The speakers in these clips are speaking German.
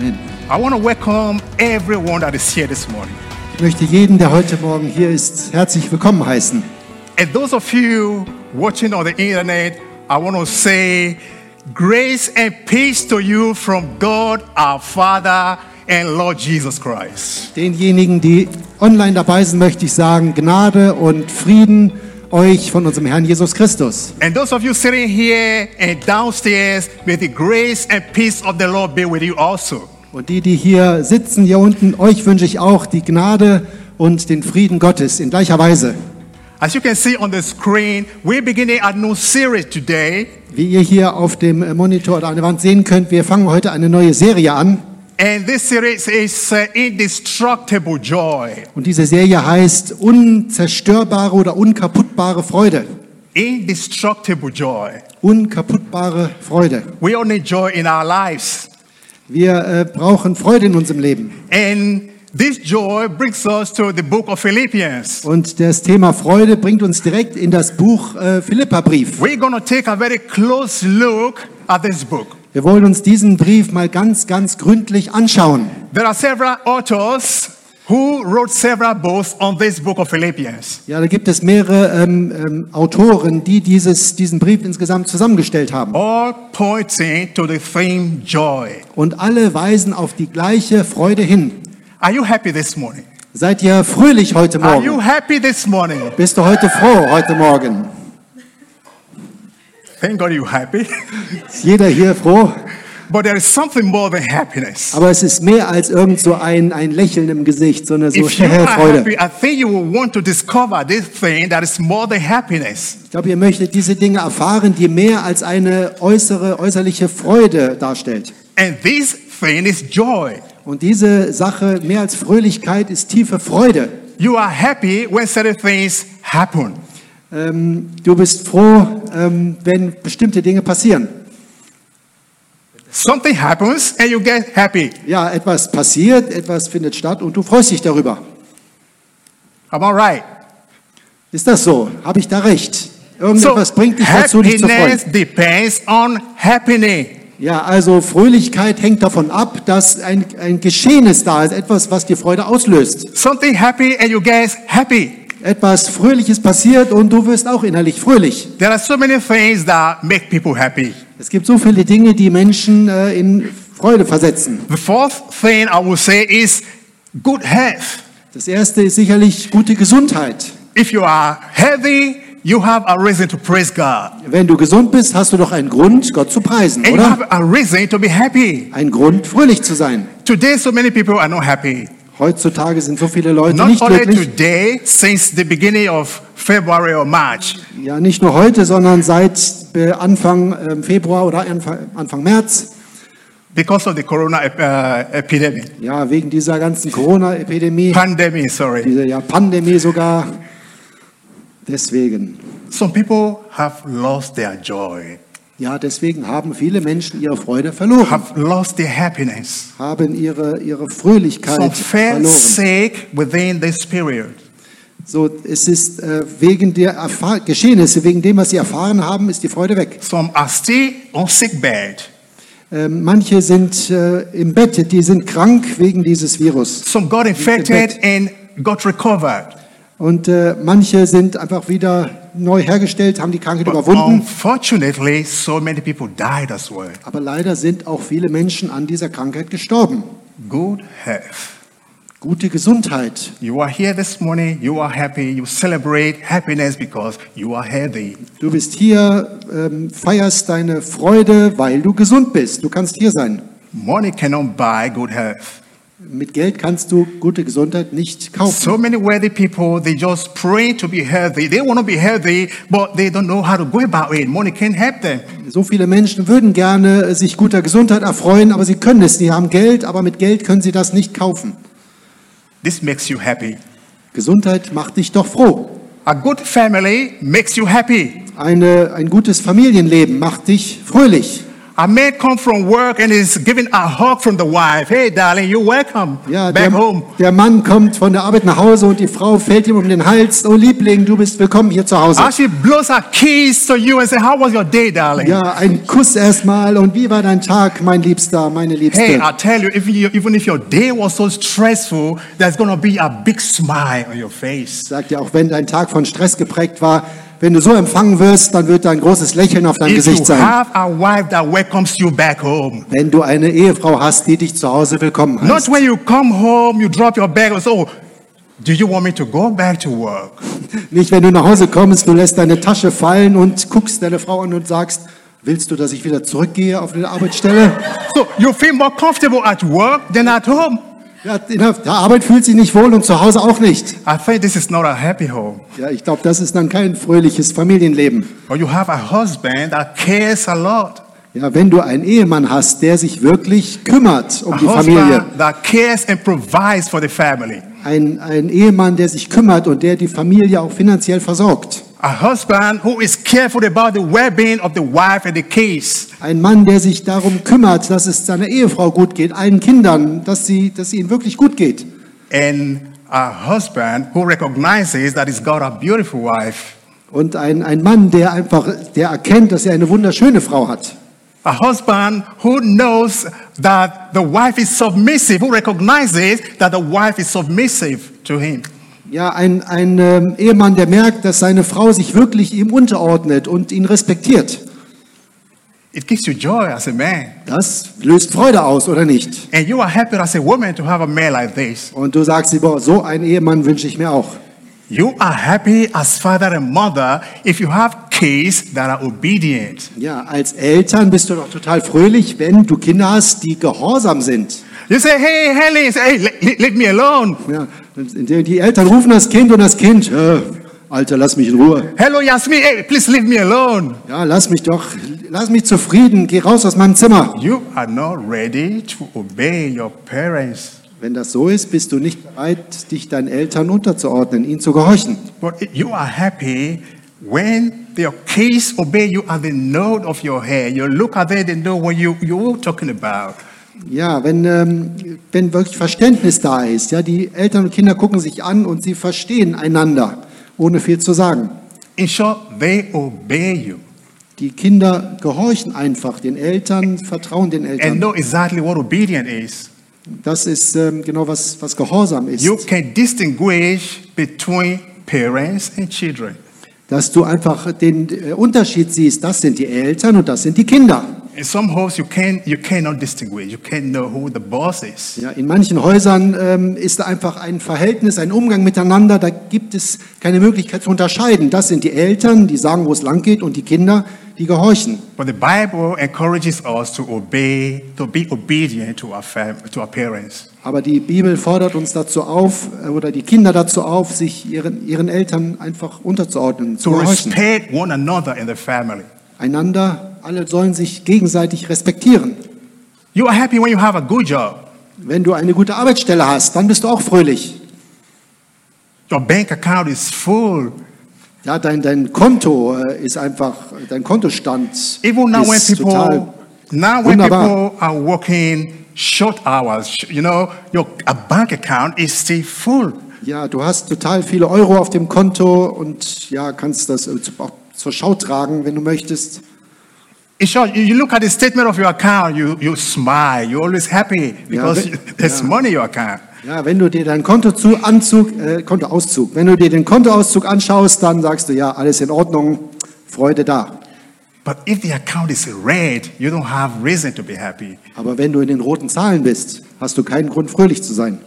Amen. I want to welcome everyone that is here this morning. Ich möchte jeden, der heute Morgen hier ist, herzlich willkommen heißen. And those of you watching on the internet, I want to say grace and peace to you from God our Father and Lord Jesus Christ. Denjenigen, die online dabei sind, möchte ich sagen, Gnade und Frieden euch von unserem Herrn Jesus Christus. And those of you sitting here and downstairs, may the grace and peace of the Lord be with you also. Und die, die hier sitzen, hier unten, euch wünsche ich auch die Gnade und den Frieden Gottes in gleicher Weise. As you can see on the screen, we're beginning a new series today. Wie ihr hier auf dem Monitor oder an der Wand sehen könnt, wir fangen heute eine neue Serie an. And this series is uh, Indestructible Joy. Und diese Serie heißt unzerstörbare oder unkaputtbare Freude. Indestructible Joy. Unkaputtbare Freude. We all need joy in our lives. Wir äh, brauchen Freude in unserem Leben. And this joy brings us to the book of Philippians. Und das Thema Freude bringt uns direkt in das Buch äh, Philipperbrief. We're going to take a very close look at this book. Wir wollen uns diesen Brief mal ganz, ganz gründlich anschauen. There are several authors who wrote several books on this book of Philippians. Ja, da gibt es mehrere ähm, ähm, Autoren, die dieses, diesen Brief insgesamt zusammengestellt haben. all pointing to the theme joy. Und alle weisen auf die gleiche Freude hin. Are you happy this morning? Seid ihr fröhlich heute Are you Morgen? happy this morning? Bist du heute froh heute Morgen? Thank God you're happy. Ist jeder hier froh? but there is something more than happiness. Aber es ist mehr als irgend so ein, ein Lächeln im Gesicht, sondern so If you are Freude. happy, I think you will want to discover this thing that is more than happiness. Ich glaube, ihr möchtet diese Dinge erfahren, die mehr als eine äußere, äußerliche Freude darstellt. And this thing is joy. Und diese Sache, mehr als Fröhlichkeit, ist tiefe Freude. You are happy when certain things happen. Ähm, du bist froh, ähm, wenn bestimmte Dinge passieren. Something happens and you get happy. Ja, etwas passiert, etwas findet statt und du freust dich darüber. Am I right? Ist das so? Habe ich da recht? Irgendetwas bringt dich dazu, dich zu happiness freuen. depends on happening. Ja, also Fröhlichkeit hängt davon ab, dass ein, ein Geschehnis da ist, etwas, was dir Freude auslöst. Something happy and you get happy. Etwas Fröhliches passiert und du wirst auch innerlich fröhlich. There are so many things that make people happy. Es gibt so viele Dinge, die Menschen äh, in Freude versetzen. The fourth thing I will say is good health. Das erste ist sicherlich gute Gesundheit. If you are healthy, you have a reason to praise God. Wenn du gesund bist, hast du doch einen Grund, Gott zu preisen, And you oder? have a reason to be happy. Ein Grund, fröhlich zu sein. Today, so many people are not happy. Heutzutage sind so viele Leute Not nicht only glücklich. today, since the beginning of February or March. Ja, nicht nur heute, sondern seit äh, Anfang ähm, Februar oder Anfang, März. Because of the corona uh, epidemic. Ja, wegen dieser ganzen Corona-Epidemie, Pandemic, sorry. dieser ja, Pandemie sogar. Deswegen. Some people have lost their joy, Ja, deswegen haben viele Menschen ihre Freude verloren, have lost their happiness. haben ihre, ihre Fröhlichkeit felt verloren. within this period. So, es ist äh, wegen der Erfahr Geschehnisse, wegen dem, was sie erfahren haben, ist die Freude weg. Some are still on sick bed. Ähm, manche sind äh, im Bett, die sind krank wegen dieses Virus. Some got infected and got recovered. Und äh, manche sind einfach wieder neu hergestellt, haben die Krankheit But überwunden. unfortunately, so many people died as well. Aber leider sind auch viele Menschen an dieser Krankheit gestorben. Good health. Gute Gesundheit. You are here this morning, you are happy, you celebrate happiness because you are healthy. Du bist hier, ähm, feierst deine Freude, weil du gesund bist. Du kannst hier sein. Money cannot buy good health. Mit Geld kannst du gute Gesundheit nicht kaufen. So many wealthy people, they just pray to be healthy. They want to be healthy, but they don't know how to go about it. Money can't help them. So viele Menschen würden gerne sich guter Gesundheit erfreuen, aber sie können es. Sie haben Geld, aber mit Geld können sie das nicht kaufen. This makes you happy. Gesundheit macht dich doch froh. A good family makes you happy. Eine, ein gutes Familienleben macht dich fröhlich. A man comes from work and is given a hug from the wife. Hey, darling, you're welcome Ja, back der, home. der Mann kommt von der Arbeit nach Hause und die Frau fällt ihm um den Hals. Oh Liebling, du bist willkommen hier zu Hause. As she blows her kiss to you and say, how was your day, darling? Ja, ein Kuss erstmal und wie war dein Tag, mein Liebster, meine Liebste? Hey, I tell you, even, if your day was so stressful, there's to be a big smile on your face. Sagt ja, auch wenn dein Tag von Stress geprägt war, wenn du so empfangen wirst, dann wird ein großes Lächeln auf deinem If Gesicht sein. Wenn du eine Ehefrau hast, die dich zu Hause willkommen not heißt. when you come home, you drop your bag and say, oh, do you want me to go back to work? Nicht, wenn du nach Hause kommst, du lässt deine Tasche fallen und guckst deine Frau an und sagst, willst du, dass ich wieder zurückgehe auf die Arbeitsstelle? So you feel more comfortable at work than at home. Ja, in der Arbeit fühlt sie nicht wohl und zu Hause auch nicht. I think this is not a happy home. Ja, ich glaube, das ist dann kein fröhliches Familienleben. Or you have a husband that cares a lot. Ja, wenn du einen Ehemann hast, der sich wirklich kümmert um A die Familie. that cares and provides for the family. Ein, ein Ehemann, der sich kümmert und der die Familie auch finanziell versorgt. A husband who is careful about the well-being of the wife and the kids. Ein Mann, der sich darum kümmert, dass es seiner Ehefrau gut geht, allen Kindern, dass, sie, dass ihnen wirklich gut geht. And a husband who recognizes that he's got a beautiful wife. Und ein, ein Mann, der einfach, der erkennt, dass er eine wunderschöne Frau hat. A husband who knows that the wife is submissive, who recognizes that the wife is submissive to him. Ja, ein, ein ähm, Ehemann, der merkt, dass seine Frau sich wirklich ihm unterordnet und ihn respektiert. It gives you joy as a man. Das löst Freude aus, oder nicht? And you are happy as a woman to have a man like this. Und du sagst boah, so einen Ehemann wünsche ich mir auch. You are happy as father and mother if you have kids that are obedient. Ja, als Eltern bist du doch total fröhlich, wenn du Kinder hast, die gehorsam sind. You say, hey, Helen, say, hey, le- le- leave me alone. Ja, die die Eltern rufen das Kind und das Kind, äh, Alter, lass mich in Ruhe. Hello, Yasmin, hey, please leave me alone. Ja, lass mich doch, lass mich zufrieden, geh raus aus meinem Zimmer. You are not ready to obey your parents. Wenn das so ist, bist du nicht bereit, dich deinen Eltern unterzuordnen, ihnen zu gehorchen. But you are happy when your kids obey you at the node of your hair. You look at them, they know what you, you're talking about. Ja, wenn, ähm, wenn wirklich Verständnis da ist, ja, die Eltern und Kinder gucken sich an und sie verstehen einander, ohne viel zu sagen. In short, they obey you Die Kinder gehorchen einfach den Eltern, vertrauen den and Eltern. know exactly what obedience is. Das ist ähm, genau was, was Gehorsam ist. You can distinguish between parents and children. Dass du einfach den äh, Unterschied siehst, das sind die Eltern und das sind die Kinder. In some homes, you, can, you cannot distinguish. You can't know who the boss is. Ja, in manchen Häusern ähm, ist da einfach ein Verhältnis, ein Umgang miteinander, da gibt es keine Möglichkeit zu unterscheiden. Das sind die Eltern, die sagen, wo es lang geht, und die Kinder, die gehorchen. But the Bible encourages us to obey, to be obedient to our, to our parents. Aber die Bibel fordert uns dazu auf, äh, oder die Kinder dazu auf, sich ihren, ihren Eltern einfach unterzuordnen, zu To gehorchen. respect one another in the family. Einander, alle sollen sich gegenseitig respektieren. You are happy when you have a good job. Wenn du eine gute Arbeitsstelle hast, dann bist du auch fröhlich. Your bank account is full. Ja, dein, dein Konto äh, ist einfach, dein Kontostand Even now when ist total people now when wunderbar. people are working short hours, you know, your bank account is still full. Ja, du hast total viele Euro auf dem Konto und ja, kannst das äh, auch zur Schau tragen, wenn du möchtest. Short, you, look at the statement of your account, you, you smile, you're always happy because but- there's yeah. money in your account. Ja, wenn du dir deinen Kontoanzug, äh, Kontoauszug, wenn du dir den Kontoauszug anschaust, dann sagst du, ja, alles in Ordnung, Freude da. But if the account is red, you don't have reason to be happy. Aber wenn du in den roten Zahlen bist, hast du keinen Grund, fröhlich zu sein.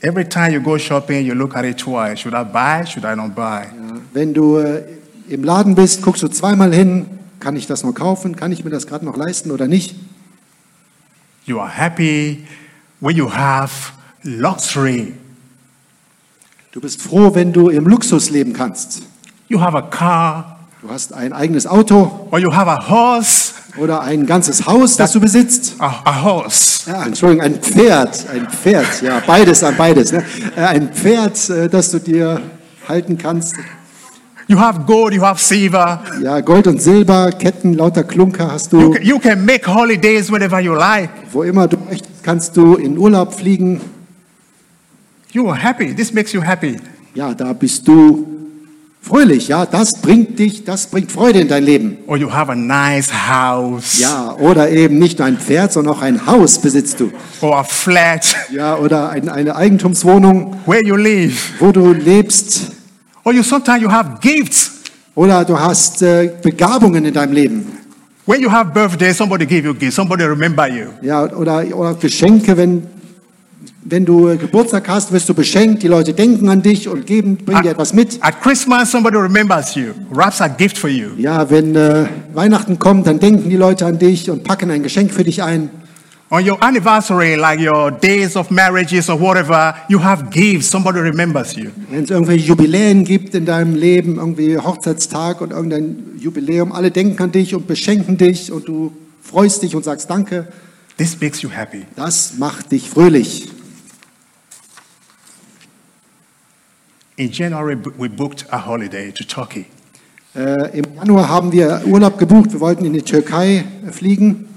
Every time you go shopping, you look at it twice. Should I buy? Should I not buy? Ja, wenn du äh, im Laden bist, guckst du zweimal hin, kann ich das noch kaufen, kann ich mir das gerade noch leisten oder nicht? You are happy when you have luxury. Du bist froh, wenn du im Luxus leben kannst. You have a car Du hast ein eigenes Auto or you have a horse. oder ein ganzes Haus, das du besitzt. A, a horse. Ja, Entschuldigung, ein Pferd, ein Pferd, ja, beides an beides. Ne? Äh, Ein Pferd, äh, das du dir halten kannst. You have gold, you have silver. Ja, Gold und Silber, Ketten, lauter Klunker hast You du. can, you can make holidays whenever you like. Wo immer du möchtest, kannst du in Urlaub fliegen. You are happy. This makes you happy. Ja, da bist du fröhlich. Ja, das bringt dich, das bringt Freude in dein Leben. Or you have a nice house. Ja, oder eben nicht nur ein Pferd, sondern auch ein Haus besitzt du. Or a flat Ja, oder ein, eine Eigentumswohnung, where you live. wo du lebst. Or you sometimes you have gifts. Oder du hast äh, Begabungen in deinem Leben. When you have birthday, somebody give you gifts. Somebody remember you. Ja, oder, oder Geschenke, wenn, wenn du äh, Geburtstag hast, wirst du beschenkt. Die Leute denken an dich und geben, bringen dir etwas mit. At Christmas, somebody remembers you. Wraps a gift for you. Ja, wenn äh, Weihnachten kommt, dann denken die Leute an dich und packen ein Geschenk für dich ein. On your anniversary, like your days of marriages or whatever, you have gifts. Somebody remembers you. Wenn es irgendwelche Jubiläen gibt in deinem Leben, irgendwie Hochzeitstag und irgendein Jubiläum, alle denken an dich und beschenken dich und du freust dich und sagst Danke. This makes you happy. Das macht dich fröhlich. In January, we booked a holiday to Turkey. Äh, Im Januar haben wir Urlaub gebucht. Wir wollten in die Türkei fliegen.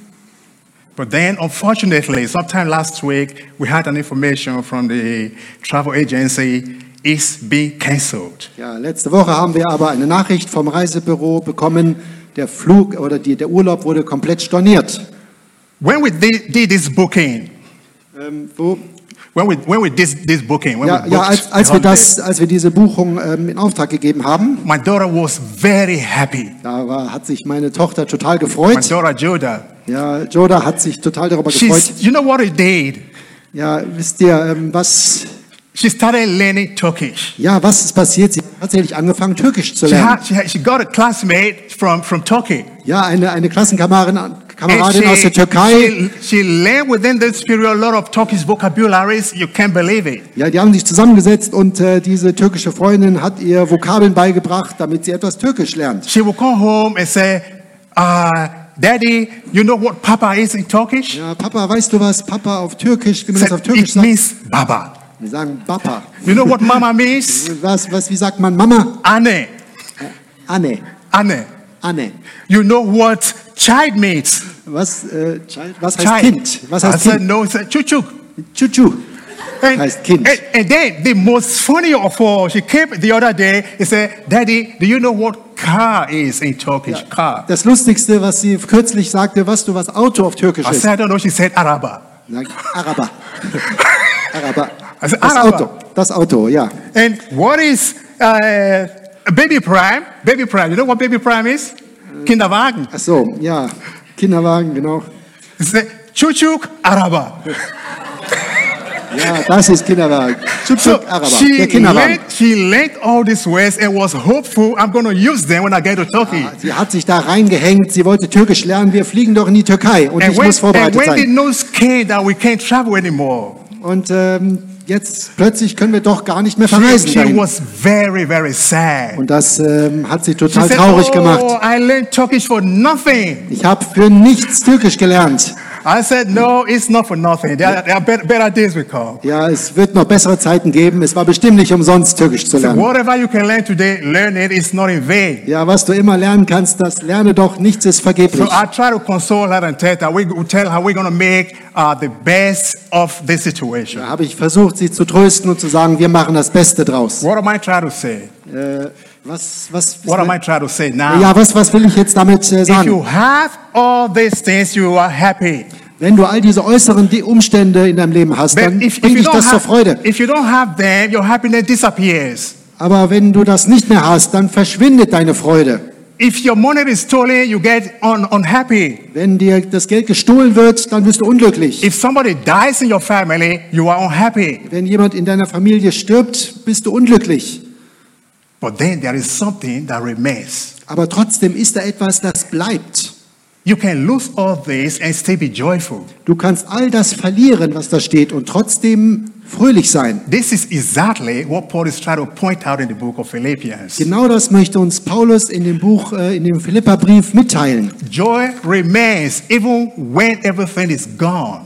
But then, unfortunately, sometime last week, we had an information from the travel agency it's being cancelled. Ja, letzte Woche haben wir aber eine Nachricht vom Reisebüro bekommen. Der Flug oder die, der Urlaub wurde komplett storniert. When we did, did this booking, Ähm, wo, when we, when we did this booking, when ja, we ja, booked als, the als wir holiday, das, als wir diese Buchung ähm, in Auftrag gegeben haben, my daughter was very happy. da war, hat sich meine Tochter total My gefreut. daughter Joda. Ja, Joda hat sich total darüber gefreut. She's, you know what it did? Ja, wisst ihr, ähm, was, She started learning Turkish. ja, was ist passiert? Sie hat tatsächlich angefangen, Türkisch zu She, lernen. had, she, had, she got a classmate from, from Turkey. Ja, eine, eine Klassenkameradin Kameradin aus der Türkei. she, she learned within this period a lot of Turkish vocabularies. You can't believe it. Ja, die haben sich zusammengesetzt und äh, diese türkische Freundin hat ihr Vokabeln beigebracht, damit sie etwas Türkisch lernt. She will come home and say, uh, Daddy, you know what Papa is in Turkish? Ja, Papa, weißt du was? Papa auf Türkisch, wie man das auf Türkisch it sagt? means Baba. Wir sagen Papa. You know what Mama means? Was, was, wie sagt man Mama? Anne. Anne. Anne. Anne. You know what child means? Was, äh, Child, was heißt Child. Kind? Was I heißt said, Kind? no, said, chuchuk. And, Heißt Kind. and, and then the most funny of all, she came the other day and said, Daddy, do you know what car is in Turkish? Car. Das Lustigste, was sie kürzlich sagte, was du was Auto auf Türkisch I ist. said, I don't know. She said, Araba. Sagt Araber. Araber. Also Das Araber. Auto. Das Auto, ja. And what is uh, baby prime? Baby prime. You know what baby prime is? Kinderwagen. Ach so, ja. Kinderwagen, genau. Chuchuk Araba. Ja, das ist Kinderwagen. So Chuchuk Araber. she Der Kinderwagen. learned, she learned all these words and was hopeful I'm going to use them when I get to Turkey. Sie hat sich da reingehängt, sie wollte Türkisch lernen. Wir fliegen doch in die Türkei und And ich when, muss and vorbereitet when the sein. news came that we can't travel anymore, Und ähm, jetzt plötzlich können wir doch gar nicht mehr she, verreisen. she dahin. was very, very sad. Und das ähm, hat sie She total said, traurig oh, gemacht. I learned Turkish for nothing. Ich habe für nichts Türkisch gelernt. I said, no, it's not for nothing. There, are- there are better, better days will come. Ja, es wird noch bessere Zeiten geben. Es war bestimmt nicht umsonst, Türkisch zu So lernen. whatever you can learn today, learn it. It's not in vain. Ja, was du immer lernen kannst, das lerne doch. Nichts ist So vergeblich. I try to console her and tell her, we, we tell her we're going to make uh, the best of this situation. Da habe ich versucht, sie zu trösten und zu sagen, wir machen das Beste draus. What am I trying to say? Äh, was, was, What am I trying to say now? ja, was, was will ich jetzt damit äh, If sagen? you have all these things, you are happy. Wenn du all diese äußeren Umstände in deinem Leben hast, But dann if, if, bringt you dich das don't zur Freude. have, if you don't have them, your happiness disappears. Aber wenn du das nicht mehr hast, dann verschwindet deine Freude. If your money is stolen, you get un, unhappy. Wenn dir das Geld gestohlen wird, dann bist du unglücklich. If somebody dies in your family, you are unhappy. Wenn jemand in deiner Familie stirbt, bist du unglücklich. But then there is something that remains. Aber trotzdem ist da etwas, das bleibt. You can lose all this and still be joyful. Du kannst all das verlieren, was da steht, und trotzdem fröhlich sein. This is exactly what Paul is trying to point out in the book of Philippians. Genau das möchte uns Paulus in dem Buch, äh, in dem Philipperbrief mitteilen. Joy remains even when everything is gone.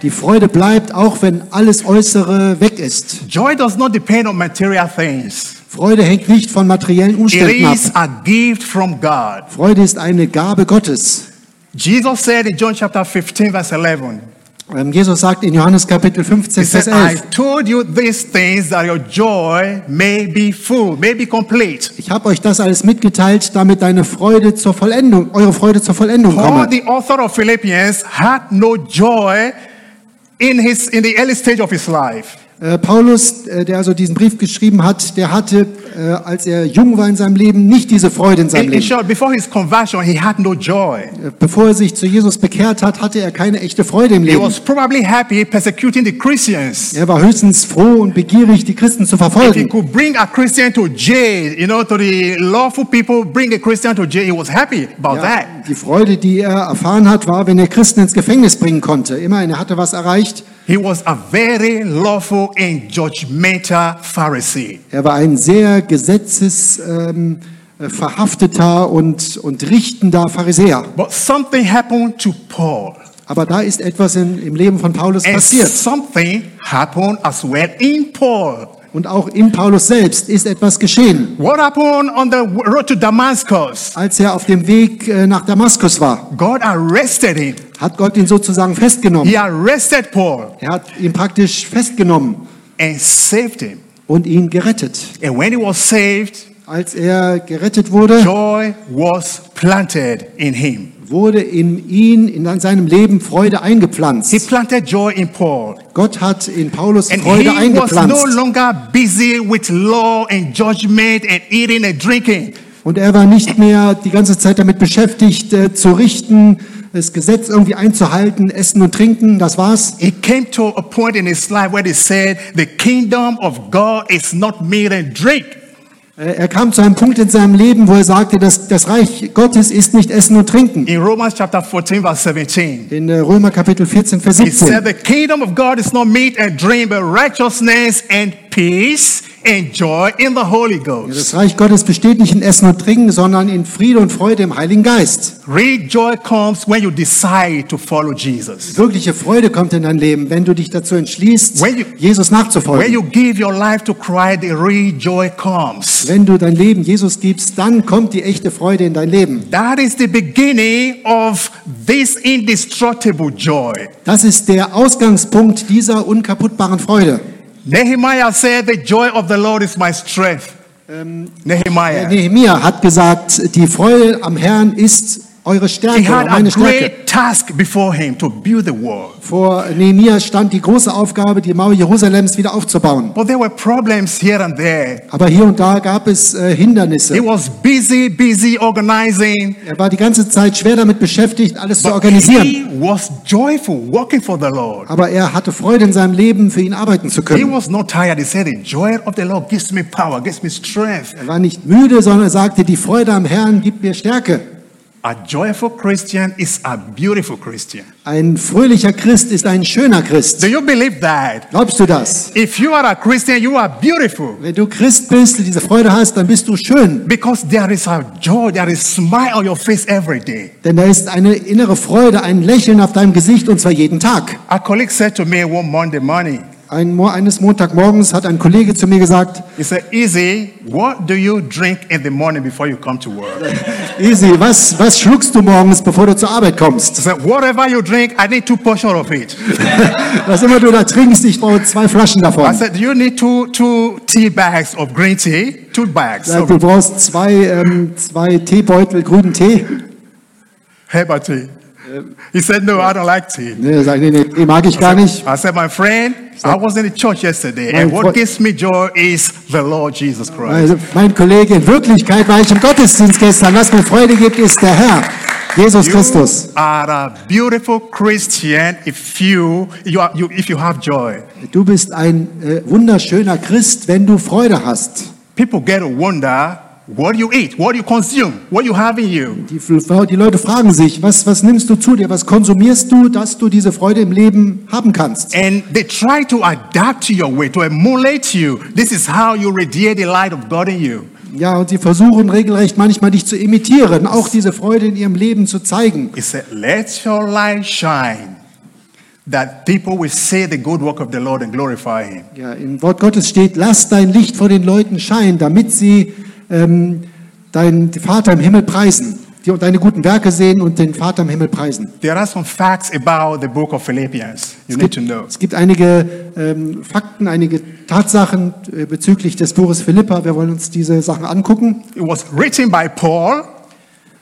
Die Freude bleibt, auch wenn alles Äußere weg ist. Joy does not depend on material things. Freude hängt nicht von materiellen It Umständen ab. is a gift from God. Freude ist eine Gabe Gottes. Jesus said in John chapter 15, verse 11, Ähm, Jesus sagt in Johannes Kapitel 15, He Vers said, I 11, told you these things that your joy may be full, may be complete. ich habe euch das alles mitgeteilt, damit deine Freude zur Vollendung, eure Freude zur Vollendung Paul, komme. the author of Philippians, had no joy in his in the early stage of his life. Äh, Paulus, äh, der also diesen Brief geschrieben hat, der hatte, äh, als er jung war in seinem Leben, nicht diese Freude in seinem In, in Leben. short, before his conversion, he had no joy. Äh, Bevor er sich zu Jesus bekehrt hat, hatte er keine echte Freude im He Leben. was probably happy persecuting the Christians. Er war höchstens froh und begierig, die Christen zu If he verfolgen. could bring a Christian to jail, you know, to the lawful people, bring a Christian to jail, he was happy about Ja, that. die Freude, die er erfahren hat, war, wenn er Christen ins Gefängnis bringen konnte. Immerhin, er hatte was erreicht. He was a very lawful and judgmental Pharisee. Er war ein sehr gesetzesverhafteter ähm, äh, verhafteter und, und richtender Pharisäer. But something happened to Paul. Aber da ist etwas in, im Leben von Paulus And passiert. something happened as well in Paul. Und auch in Paulus selbst ist etwas geschehen. What happened on the road to Damascus? Als er auf dem Weg äh, nach Damaskus war, God arrested him. hat Gott ihn sozusagen festgenommen. He arrested Paul Er hat ihn praktisch festgenommen and saved him. Und ihn gerettet. And when he was saved, Als er gerettet wurde, joy was planted in him. wurde in ihn, in seinem Leben Freude He eingepflanzt. planted joy in Paul. Gott hat in Paulus And Freude he was no eingepflanzt. longer busy with law and judgment and eating and drinking. Und er war nicht mehr die ganze Zeit damit beschäftigt, äh, zu richten, das Gesetz irgendwie einzuhalten, essen und trinken, das war's. He came to a point in his life where he said, The kingdom of God is not meat and drink. Er kam zu einem Punkt in seinem Leben, wo er sagte, dass das Reich Gottes ist nicht Essen und Trinken. In Romans chapter 14, verse 17, In äh, Römer Kapitel 14, Vers he said, 17. The kingdom of God is not meat and drink, but righteousness and peace and joy in the Holy Ghost. Das Reich Gottes besteht nicht in Essen und Trinken, sondern in Friede und Freude im Heiligen Geist. Real joy comes when you decide to follow Jesus. Wirkliche Freude kommt in dein Leben, wenn du dich dazu entschließt, When you- Jesus When nachzufolgen. you give your life to Christ, the real joy comes. Wenn du dein Leben Jesus gibst, dann kommt die echte Freude in dein Leben. That is the beginning of this indestructible joy. Das ist der Ausgangspunkt dieser unkaputtbaren Freude. Nehemiah said, The joy of the Lord is my strength. Nehemiah. Nehemia hat gesagt, die Freude am Herrn ist eure He Stärke, had oder a meine Stärke. great task before him to build the wall. Vor Nehemia stand die große Aufgabe, die Mauer Jerusalems wieder aufzubauen. But there were problems here and there. Aber hier und da gab es äh, He Hindernisse. was busy, busy organizing. Er war die ganze Zeit schwer damit beschäftigt, alles zu But organisieren. he was joyful, working for the Lord. Aber er hatte Freude in seinem Leben, für ihn arbeiten zu He können. was not tired. He said, The joy of the Lord gives me power, gives me strength. Er war nicht müde, sondern er sagte, die Freude am Herrn gibt mir Stärke. Ein fröhlicher Christ ist ein schöner Christ. Do you believe that? Glaubst du das? If you are a Christian, you are beautiful. Wenn du Christ bist und diese Freude hast, dann bist du schön. Because there is a joy, there is smile on your face every day. Denn da ist eine innere Freude, ein Lächeln auf deinem Gesicht und zwar jeden Tag. A colleague said to me one Monday morning, Ein, eines Montagmorgens hat ein Kollege zu mir gesagt, said, Easy, what do you drink in the morning before you come to work? Easy, was, was schluckst du morgens, bevor du zur Arbeit I kommst? said, Whatever you drink, I need two portions of it. Was immer du da trinkst, ich brauche zwei Flaschen I davon. said, Do you need two, two tea bags of green tea? Two bags of Du brauchst zwei, ähm, zwei Teebeutel grünen Tee. herbal tea. He said, No, I don't like tea. Nee, sag, nee, nee, Tee mag ich gar nicht. I said, My friend, I was in the church yesterday, and what gives me joy is the Lord Jesus Christ. Also, mein Kollege, in Wirklichkeit war ich im Gottesdienst gestern. Was mir Freude gibt, ist der Herr, Jesus Christus. You are a beautiful Christian if you, you, are, you, if you have joy. Du bist ein äh, wunderschöner Christ, wenn du Freude hast. People get to wonder what you eat, what you consume, what you have in you. Die, die Leute fragen sich, was, was nimmst du zu dir, was konsumierst du, dass du diese Freude im Leben haben kannst? And they try to adapt to your way, to emulate you. This is how you radiate the light of God in you. Ja, und sie versuchen regelrecht manchmal dich zu imitieren, auch diese Freude in ihrem Leben zu zeigen. He said, Let your light shine. that people will see the good work of the Lord and glorify Him. Ja, im Wort Gottes steht, lass dein Licht vor den Leuten scheinen, damit sie ähm, deinen Vater im Himmel preisen, die deine guten Werke sehen und den Vater im Himmel preisen. There are some facts about the book of Philippians you Es need gibt, to know. es gibt einige ähm, Fakten, einige Tatsachen äh, bezüglich des Buches Philippa. Wir wollen uns diese Sachen angucken. It was written by Paul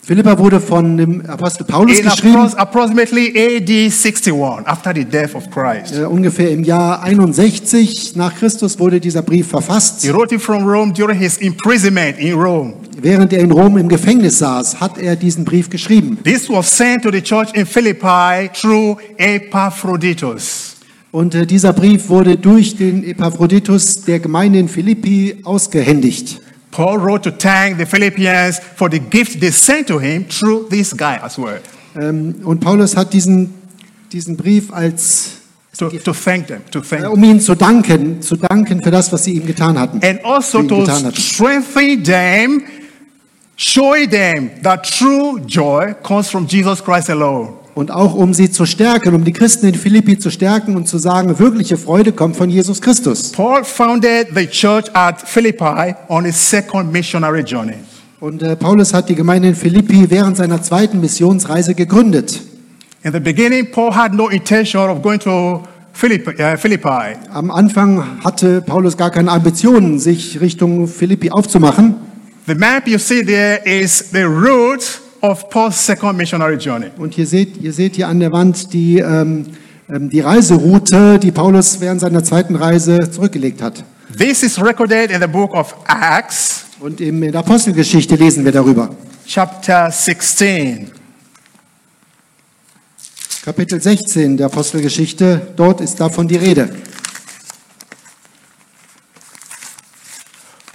Philippa wurde von dem Apostel Paulus in geschrieben, appro- approximately AD 61, after the death of Christ. äh, ungefähr im Jahr 61 nach Christus wurde dieser Brief verfasst. He wrote it from Rome during his imprisonment in Rome. Während er in Rom im Gefängnis saß, hat er diesen Brief geschrieben. This was sent to the church in Philippi through Epaphroditus. Und äh, dieser Brief wurde durch den Epaphroditus der Gemeinde in Philippi ausgehändigt. Paul wrote to thank the Philippians for the gift they sent to him through this guy as well. Ähm, Und Paulus hat diesen, diesen Brief als, To, to thank them, to thank um ihnen zu danken, zu danken für das, was sie ihm getan hatten. And also to strengthen them, show them that true joy comes from Jesus Christ alone. Und auch um sie zu stärken, um die Christen in Philippi zu stärken und zu sagen, wirkliche Freude kommt von Jesus Christus. Paul founded the church at Philippi on his second missionary journey. Und äh, Paulus hat die Gemeinde in Philippi während seiner zweiten Missionsreise gegründet. In the beginning, Paul had no intention of going to Philippi. Uh, Philippi. Am Anfang hatte Paulus gar keine Ambitionen, sich Richtung Philippi aufzumachen. The map you see there is the route of Paul's second missionary journey. Und hier seht, ihr seht hier an der Wand die, ähm, ähm, die Reiseroute, die Paulus während seiner zweiten Reise zurückgelegt hat. This is recorded in the book of Acts, Und in der Apostelgeschichte lesen wir darüber. chapter 16. Kapitel 16 der Apostelgeschichte, dort ist davon die Rede.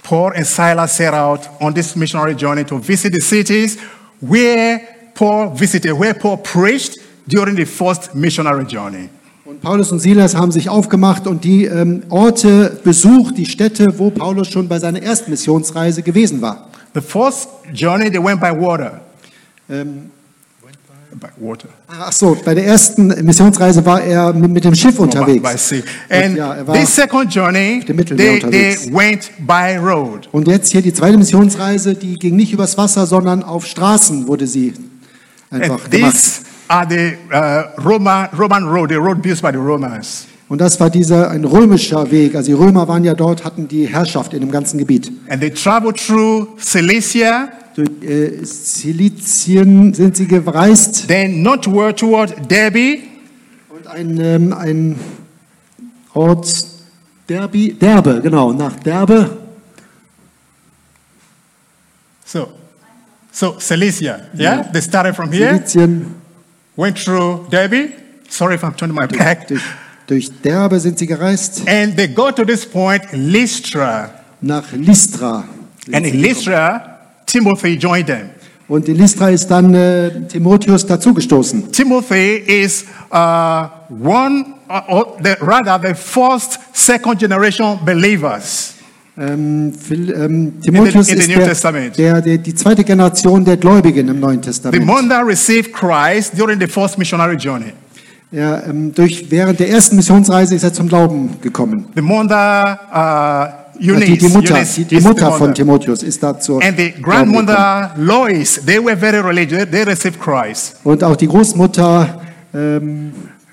Paul and Silas set out on this missionary journey to visit the cities where Paul visited, where Paul preached during the first missionary journey. Und Paulus und Silas haben sich aufgemacht und die ähm, Orte besucht, die Städte, wo Paulus schon bei seiner ersten Missionsreise gewesen war. The first journey, they went by water. Ähm. Ach so, bei der ersten Missionsreise war er mit, dem Schiff By, by unterwegs. sea. And ja, er war this second journey, they, they unterwegs. went by road. Und jetzt hier die zweite Missionsreise, die ging nicht übers Wasser, sondern auf Straßen wurde sie einfach And gemacht. these are the uh, Roman, Roman road, the road built by the Romans. Und das war dieser ein römischer Weg. Also die Römer waren ja dort, hatten die Herrschaft in dem ganzen Gebiet. And they traveled through Cilicia, Durch äh, Silizien sind sie gereist then northward toward Derby, und ein, ähm, ein Ort Derby, Derbe, genau, nach Derbe. So, so Cilicia, yeah? They started from here, Silizien, went through Derby. Sorry if I'm turning my back. durch, durch Derbe sind sie gereist, And they got to this point, Lystra. nach Lystra. And in Lystra, Timothy joined them. Und in Lystra ist dann äh, Timotheus dazugestoßen. Timothy is uh, one, uh, or the, rather, the first, second generation believers. Ähm, Phil, ähm, Timotheus in the ist New der, Testament. der, der, die zweite Generation der Gläubigen im Neuen The Testament. mother received Christ during the first missionary journey. Er, ähm, durch, während der ersten Missionsreise ist er zum Glauben gekommen. The mother, uh, Eunice, die Mutter, Eunice die, die Mutter von. Timotheus ist da zur And the grandmother, Lois, they were very religious. They received Christ. Und auch die Großmutter ähm,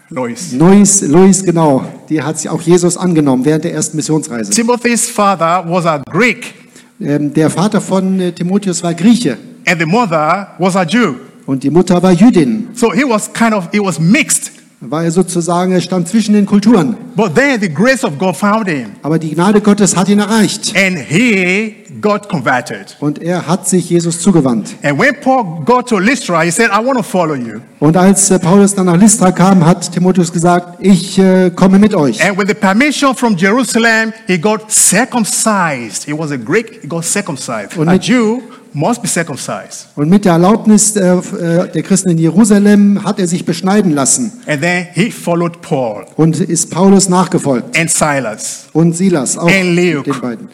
Lois. Lois, Lois, genau, die hat sich auch Jesus angenommen während der ersten Missionsreise. Timothy's father was a Greek, Ähm, der Vater von äh, Timotheus war Grieche and the mother was a Jew. und die Mutter war Jüdin. So he was kind of, he was mixed. War er sozusagen, er stand zwischen den Kulturen. But then the grace of God found him, Aber die Gnade Gottes hat ihn erreicht and he got converted. und er hat sich Jesus zugewandt. And when Paul got to Lystra, he said, I want to follow you. Und als äh, Paulus dann nach Lystra kam, hat Timotheus gesagt, ich äh, komme mit euch. And with the permission from Jerusalem, he got circumcised. He was a Greek, he got circumcised. Und a mit- Jew must be circumcised. Und mit der Erlaubnis äh, äh, der Christen in Jerusalem hat er sich beschneiden lassen And then he followed Paul und ist Paulus nachgefolgt. and Silas. Und Silas auch, And Luke. den beiden.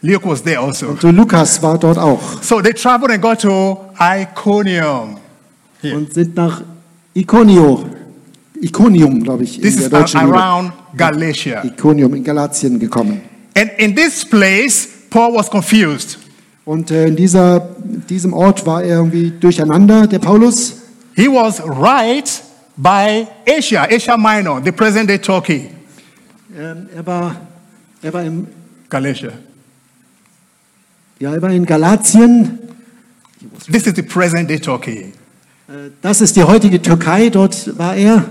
Luke was there also. Und so Lukas war dort auch So they traveled and got to Iconium. Here. und sind nach Iconio Iconium, glaube ich, in This der is deutschen around Galatia. Iconium in Galatien gekommen. And in this place, Paul was confused. Und äh, in dieser, diesem Ort war er irgendwie durcheinander, der Paulus. He was right by Asia, Asia Minor, the present day Turkey. Ähm, er, war, er, war im, Galatia. ja, er war in Galatien. This is the present day Turkey. Äh, Das ist die heutige Türkei, dort war er.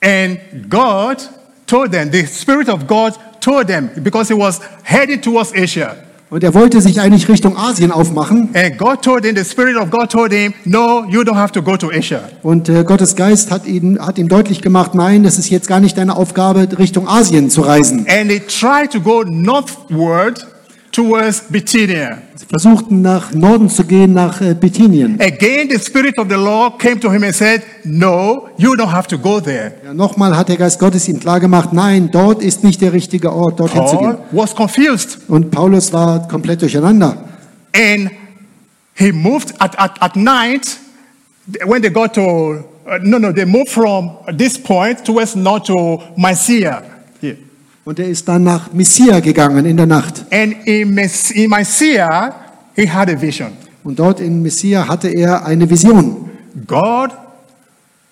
And God told them, the Spirit of God told them, because he was heading towards Asia. Und er wollte sich eigentlich Richtung Asien aufmachen. And God told him, the Spirit of God told him, no, you don't have to go to Asia. Und äh, Gottes Geist hat, ihn, hat ihm deutlich gemacht, nein, das ist jetzt gar nicht deine Aufgabe, Richtung Asien zu reisen. And they tried to go northward towards Bithynia. Sie versuchten nach Norden zu gehen, nach äh, Bithynien. Again, the Spirit of the Lord came to him and said, no, you don't have to go there. Ja, Nochmal hat der Geist Gottes ihm klargemacht, nein, dort ist nicht der richtige Ort, dorthin zu gehen. Paul was confused. Und Paulus war komplett durcheinander. And he moved at, at, at night, when they got to, uh, no, no, they moved from this point towards north to Mysia. Und er ist dann nach Missia gegangen in der Nacht. And in, Mess- in he had a vision. Und dort in Missia hatte er eine Vision. God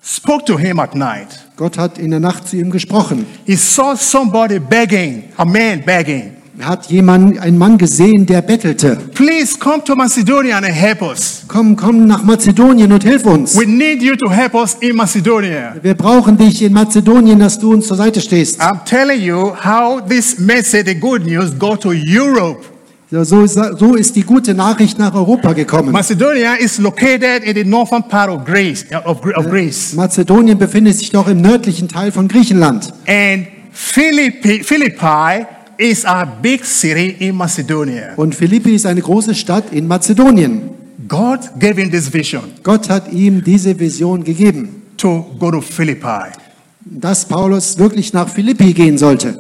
spoke to him at night. Gott hat in der Nacht zu ihm gesprochen. He saw somebody begging, a man begging, hat jemanden, einen Mann gesehen, der bettelte. please come to Macedonia and help us. Komm, komm nach Mazedonien und hilf uns. We need you to help us in Macedonia. Wir brauchen dich in Mazedonien, dass du uns zur Seite stehst. I'm telling you how this message, the good news, go to Europe. Ja, So ist, so ist die gute Nachricht nach Europa gekommen. Macedonia is located in the northern part of Greece. Of, Gre- of Greece. Mazedonien befindet sich doch im nördlichen Teil von Griechenland. And Philippi, Philippi is a big city in Macedonia. Und Philippi ist eine große Stadt in Mazedonien. God gave him this vision Gott hat ihm diese Vision gegeben, to go to Philippi. dass Paulus wirklich nach Philippi gehen sollte.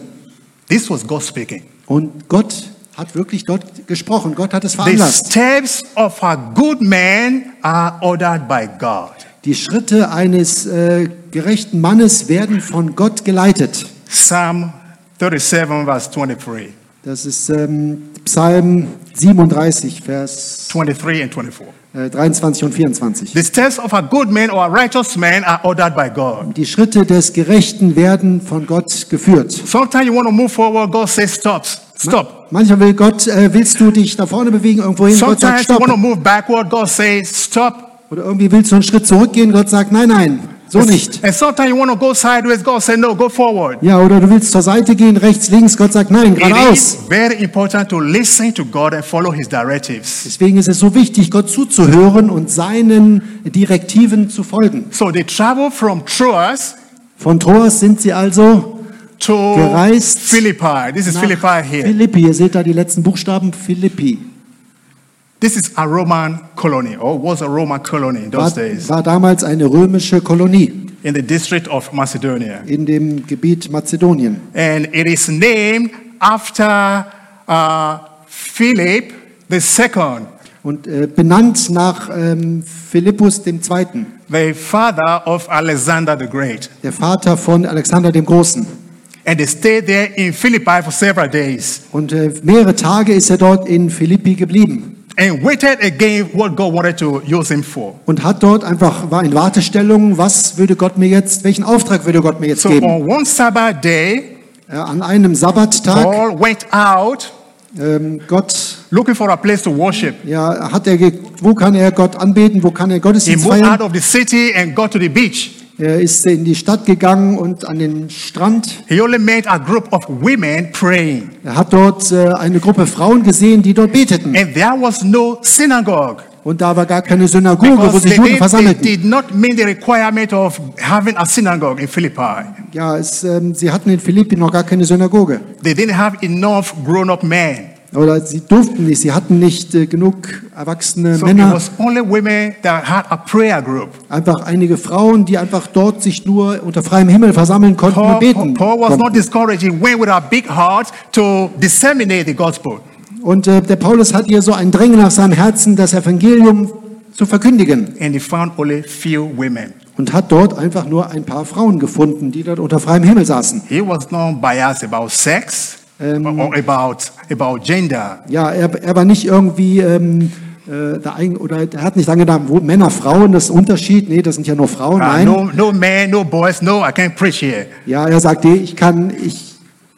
This was God speaking. Und Gott hat wirklich dort gesprochen. Gott hat es The veranlasst. steps of a good man are ordered by God. Die Schritte eines äh, gerechten Mannes werden von Gott geleitet. Psalm 37, verse 23. Das ist ähm, Psalm 37, Vers 23 and 24. äh, 23 und 24. The steps of a good man or a righteous man are ordered by God. Die Schritte des Gerechten werden von Gott geführt. Sometimes you want to move forward, God says stop, stop. Manchmal will Gott, äh, willst du dich nach vorne bewegen, irgendwo hin, Gott sagt Sometimes you want to Stopp. move backward, God says stop. Oder irgendwie willst du einen Schritt zurückgehen, Gott sagt Nein, nein, so nicht. And sometimes you want to go sideways, God says no, go forward. Ja, oder du willst zur Seite gehen, rechts, links, Gott sagt Nein, It geradeaus. is very important to listen to God and follow His directives. Deswegen ist es so wichtig, Gott zuzuhören und seinen Direktiven zu folgen. So they travel from Troas Von Troas sind sie also Gereist Philippi. This is Philippi here. Philippi. Ihr seht da die letzten Buchstaben, Philippi. This is a Roman colony, or was a Roman colony in War, those days, war damals eine römische Kolonie in the district of Macedonia. in dem Gebiet Mazedonien. And it is named after uh, Philip the second, Und äh, benannt nach ähm, Philippus II., the father of Alexander the Great. der Vater von Alexander dem Großen. And they stayed there in Philippi for several days Und äh, mehrere Tage ist er dort in Philippi geblieben and waited again what God wanted to use him for. und hat dort einfach, war in Wartestellung, was würde Gott mir jetzt, welchen Auftrag würde Gott mir jetzt So geben? on one Sabbath day, Äh, an einem Sabbattag, Paul went out ähm, Gott, looking for a place to worship. ja, hat er, wo kann er Gott anbeten, wo kann er He Gottesdienst moved out feiern? of the city and got to the beach. Er ist in die Stadt gegangen und an den Strand. He only met a group of women praying. Er hat dort äh, eine Gruppe Frauen gesehen, die dort beteten. And there was no synagogue. Und da war gar keine Synagoge, wo Because sich they Juden versammelten. did not meet the requirement of having a synagogue in Philippi. Ja, es, ähm, sie hatten in Philippi noch gar keine Synagoge. They didn't have enough grown-up men. Oder sie durften nicht, sie hatten nicht äh, genug erwachsene So it Männer. was only women that had a prayer group. Einfach einige Frauen, die einfach dort sich nur unter freiem Himmel versammeln konnten und Paul, beten. Paul was not konnten. discouraged. He went with a big heart to disseminate the gospel. Und äh, der Paulus hat hier so ein Drängen nach seinem Herzen, das Evangelium zu verkündigen. And he found only few women. und hat dort einfach nur ein paar Frauen gefunden, die dort unter freiem Himmel saßen. He was not biased about sex or about, about gender. Ja, er, er war nicht irgendwie ähm, äh, da ein, oder er hat nicht angedacht, wo Männer, Frauen, das ist ein Unterschied. Nee, das sind ja nur Frauen. Uh, Nein. no, no men, no boys, no, I can't preach here. Ja, er sagte, ich kann, ich,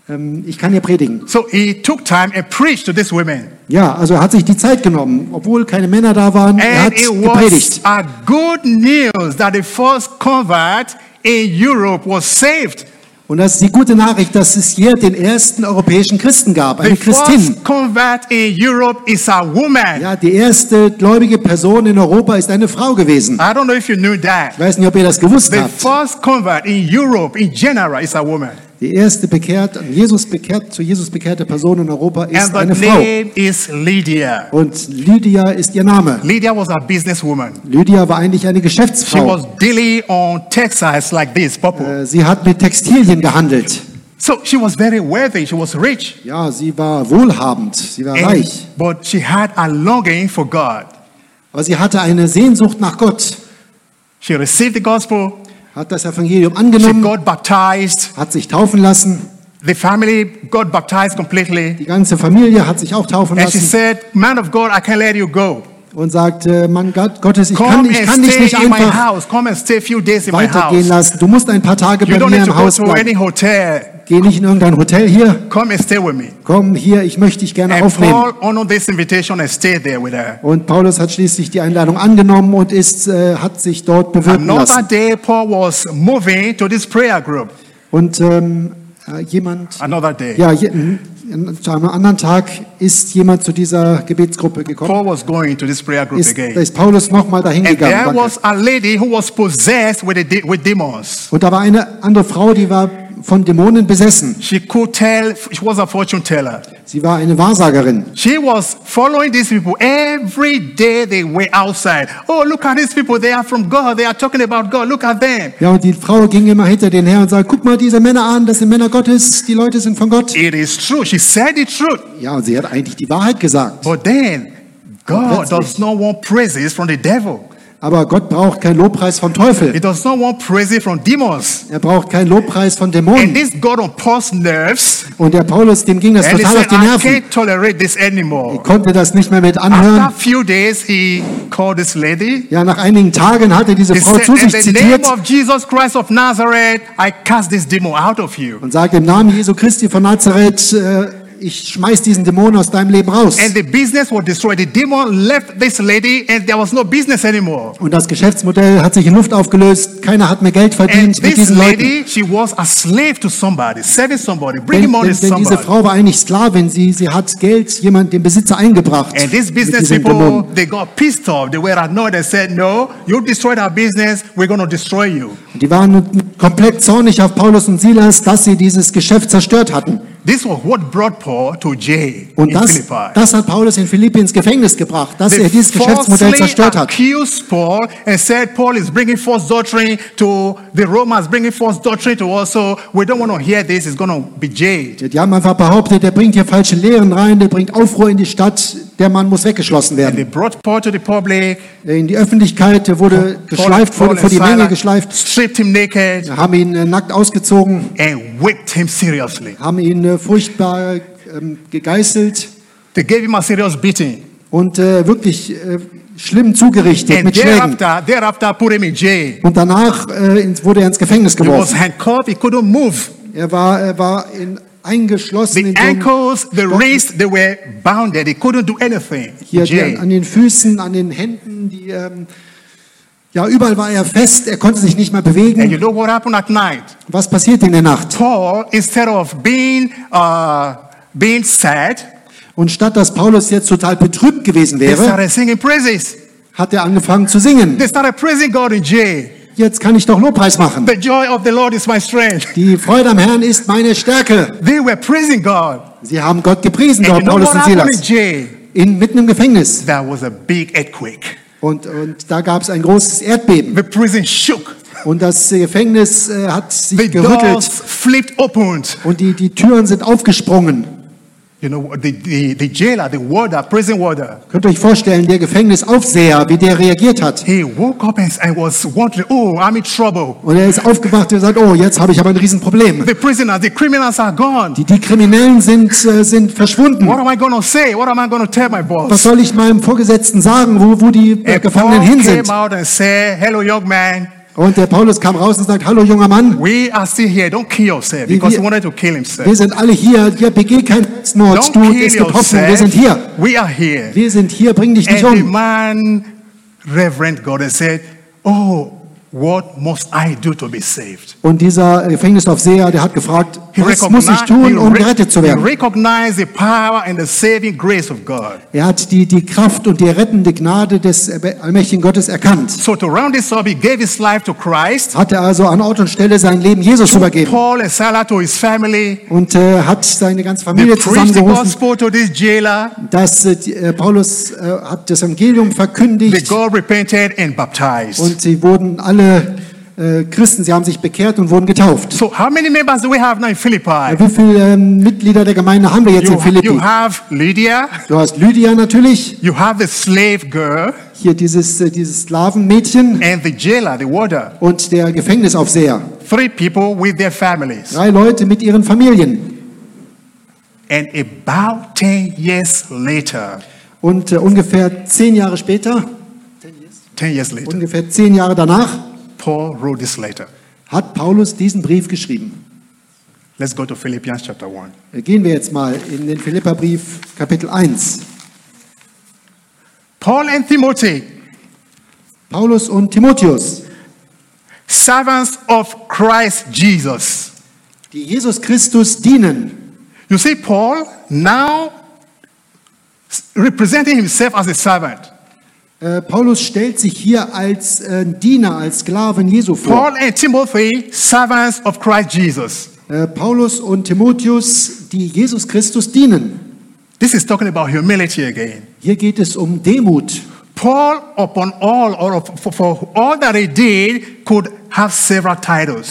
ähm, ich kann hier predigen. So he took time and preached to these women. Ja, also er hat sich die Zeit genommen, obwohl keine Männer da waren. Er And hat it gepredigt. was a good news that the first convert in Europe was saved. Und das ist die gute Nachricht, dass es hier den ersten europäischen Christen gab, The eine Christin. first convert in Europe is a woman. Ja, die erste gläubige Person in Europa ist eine Frau gewesen. I don't know if you knew that. Ich weiß nicht, ob ihr das gewusst The habt. first convert in Europe in general is a woman. Die erste bekehrt, Jesus bekehrt, zu Jesus bekehrte Person in Europa ist eine Frau. name is Lydia. Und Lydia ist ihr Name. Lydia was a businesswoman. Lydia war eigentlich eine She Geschäftsfrau. was dealing on textiles like this, purple. Äh, Sie hat mit Textilien gehandelt. So she was very wealthy. She was rich. Ja, sie war wohlhabend, sie war And- reich. but she had a longing for God. Aber sie hatte eine Sehnsucht nach Gott, She received the gospel. Hat das Evangelium She angenommen, got baptized. hat sich taufen lassen. The family got baptized completely. Die ganze Familie hat sich auch taufen And she lassen said, Man of God, I can't let you go. Und sagt, äh, Mann Gott, Gottes, ich kann, ich kann dich nicht einfach weitergehen lassen. Du musst ein paar Tage You bei mir im Haus bleiben. hotel. Geh nicht in irgendein Hotel hier. Come and stay with me. Komm hier, ich möchte dich gerne And aufnehmen. Paul honored this invitation and stayed there with her. Und Paulus hat schließlich die Einladung angenommen und ist, äh, hat sich dort bewirken Another lassen. day, Paul was moving to this prayer group. Und ähm, äh, jemand, Another day. ja, je, n- zu einem anderen Tag ist jemand zu dieser Gebetsgruppe gekommen. Paul was going to this prayer group Ist, da again. ist Paulus nochmal dahin And there gegangen. was a lady who was possessed with, a de- with demons. Und da war eine andere Frau, die war von Dämonen besessen. She could tell, she was a fortune teller. Sie war eine Wahrsagerin. She was following these people every day they were outside. Oh, look at these people. They are from God. They are talking about God. Look at them. Ja, und die Frau ging immer hinter den her und sagte, guck mal diese Männer an, das sind Männer Gottes, die Leute sind von Gott. It is true. She said the truth. Ja, und sie hat eigentlich die Wahrheit gesagt. But then, God does not want praises from the devil. Aber Gott braucht keinen Lobpreis vom Teufel. He does not want praises from demons. Er braucht keinen Lobpreis von And Dämonen. this got on Paul's nerves. Und der Paulus, dem ging das And total auf said, die I Nerven. can't tolerate this anymore. Konnte das nicht mehr mit After anhören. a few days, he called this lady. Ja, nach einigen Tagen hat er diese He Frau said, zu In sich the name of Jesus Christ of Nazareth, I cast this demon out of you. und sagt, im Namen Jesu Christi von Nazareth, äh, ich schmeiß diesen Dämon aus deinem Leben raus. And the business was destroyed. The demon left this lady, and there was no business anymore. Und das Geschäftsmodell hat sich in Luft aufgelöst. Keiner hat mehr Geld And verdient mit this diesen Leuten. lady, she was a slave to somebody, serving somebody, Denn, bringing money to denn diese somebody. Frau war eigentlich Sklavin. Sie, sie hat Geld jemand dem Besitzer eingebracht. And these mit business people, Dämonen. they got pissed off. They were annoyed and said, No, you destroyed our business, we're going to destroy you. Die waren komplett zornig auf Paulus und Silas, dass sie dieses Geschäft zerstört hatten. This was what brought Paul to jail Und in das, Philippi. das hat Paulus in Philippi ins Gefängnis gebracht, dass They er dieses Geschäftsmodell zerstört hat. accused Paul and said Paul is bringing false doctrine to the Romans, bringing false doctrine to us. So we don't want to hear this. It's going to be jailed. Die haben einfach behauptet, der bringt hier falsche Lehren rein, der bringt Aufruhr in die Stadt, der Mann muss weggeschlossen They werden. brought Paul to the public. In die Öffentlichkeit, der wurde geschleift, wurde vor die Menge geschleift, stripped him naked haben ihn äh, nackt ausgezogen, and whipped him seriously. haben ihn äh, furchtbar ähm, gegeißelt They gave him a serious beating. und äh, wirklich äh, schlimm zugerichtet And mit Schlägen. thereafter, thereafter put him in jail. Und danach äh, wurde er ins Gefängnis He was geworfen. handcuffed. He couldn't move. Er war, er war in, eingeschlossen The in ankles, the wrists, they were bounded. He couldn't do anything. Hier an jail. den Füßen, an den Händen, die, ähm, ja, überall war er fest, er konnte sich nicht mehr And you bewegen. know what happened at night? Was passiert in der Nacht? Paul, instead of being uh, being sad, Und statt dass Paulus jetzt total betrübt gewesen wäre, hat er angefangen zu singen. They started praising God in jail. Jetzt kann ich doch Lobpreis machen. The joy of the Lord is my strength. Die Freude am Herrn ist meine Stärke. They were praising God. Sie haben Gott gepriesen dort, Paulus und Silas. In, mitten im Gefängnis. There was a big earthquake. Und, und da gab es ein großes Erdbeben. The prison shook. Und das Gefängnis äh, hat The sich doors gerüttelt. flipped open. Und die, die Türen sind aufgesprungen. You know, the, the, the jailer, the warder, prison warder, Könnt ihr euch vorstellen, der Gefängnisaufseher, wie der reagiert hat. he woke up and, was wondering, oh, I'm in trouble. Und er ist aufgewacht und sagt, oh, jetzt habe ich aber ein Riesenproblem. The prisoners, the criminals are gone. Die, die Kriminellen sind, äh, sind verschwunden. What am I to say? What am I to tell my Was boss? soll ich meinem Vorgesetzten sagen, wo, wo die äh, Gefangenen hin came sind? out and said, hello, young man. Und der Paulus kam raus und sagt, hallo junger Mann, We are still here. Don't kill yourself Wir- because he wir- wanted to kill himself. wir sind alle hier, ja, begeh keinen Selbstmord, Don't du, kill es gibt Hoffnung, wir sind hier. We are here. Wir sind hier, bring dich nicht And the um. man, Reverend God, said, Oh, what must I do to be saved? Und dieser Gefängnisaufseher, der hat gefragt, He was muss ich tun, um re- gerettet zu werden? the the God. Er hat die, die Kraft und die rettende Gnade des allmächtigen Gottes erkannt. So to round this up, he gave his life to Christ, Hat er also an Ort und Stelle sein Leben Jesus übergeben Paul and Silas to his family. und äh, hat seine ganze They Familie preached the zusammengerufen. gospel to this jailer. Dass äh, äh, Paulus äh, hat das Evangelium They verkündigt got repented and baptized. und sie wurden alle äh, Christen, sie haben sich bekehrt und wurden getauft. So how many members do we have now in Philippi? Wie viele ähm, Mitglieder der Gemeinde haben wir jetzt You, in Philippi? you have Lydia, Du hast Lydia natürlich, you have the slave girl, hier dieses, äh, dieses Sklavenmädchen and the jailer, the warder. und der Gefängnisaufseher. Three people with their families. Drei Leute mit ihren Familien. And about 10 years later, Und äh, ungefähr zehn Jahre später, 10 years later, ungefähr zehn Jahre danach, Paul wrote this letter. hat Paulus diesen Brief geschrieben. Let's go to Philippians chapter 1. Äh, Gehen wir jetzt mal in den Philipperbrief Kapitel 1. Paul and Timothy, Paulus und Timotheus, servants of Christ Jesus. die Jesus Christus dienen. You see, Paul now representing himself as a servant. Äh, Paulus stellt sich hier als äh, Diener, als Sklaven Jesu vor. Paul and Timothy, servants of Christ Jesus. Äh, Paulus und Timotheus, die Jesus Christus dienen. This is talking about humility again. Hier geht es um Demut. Paul, upon all, or for, for all that he did, could have several titles.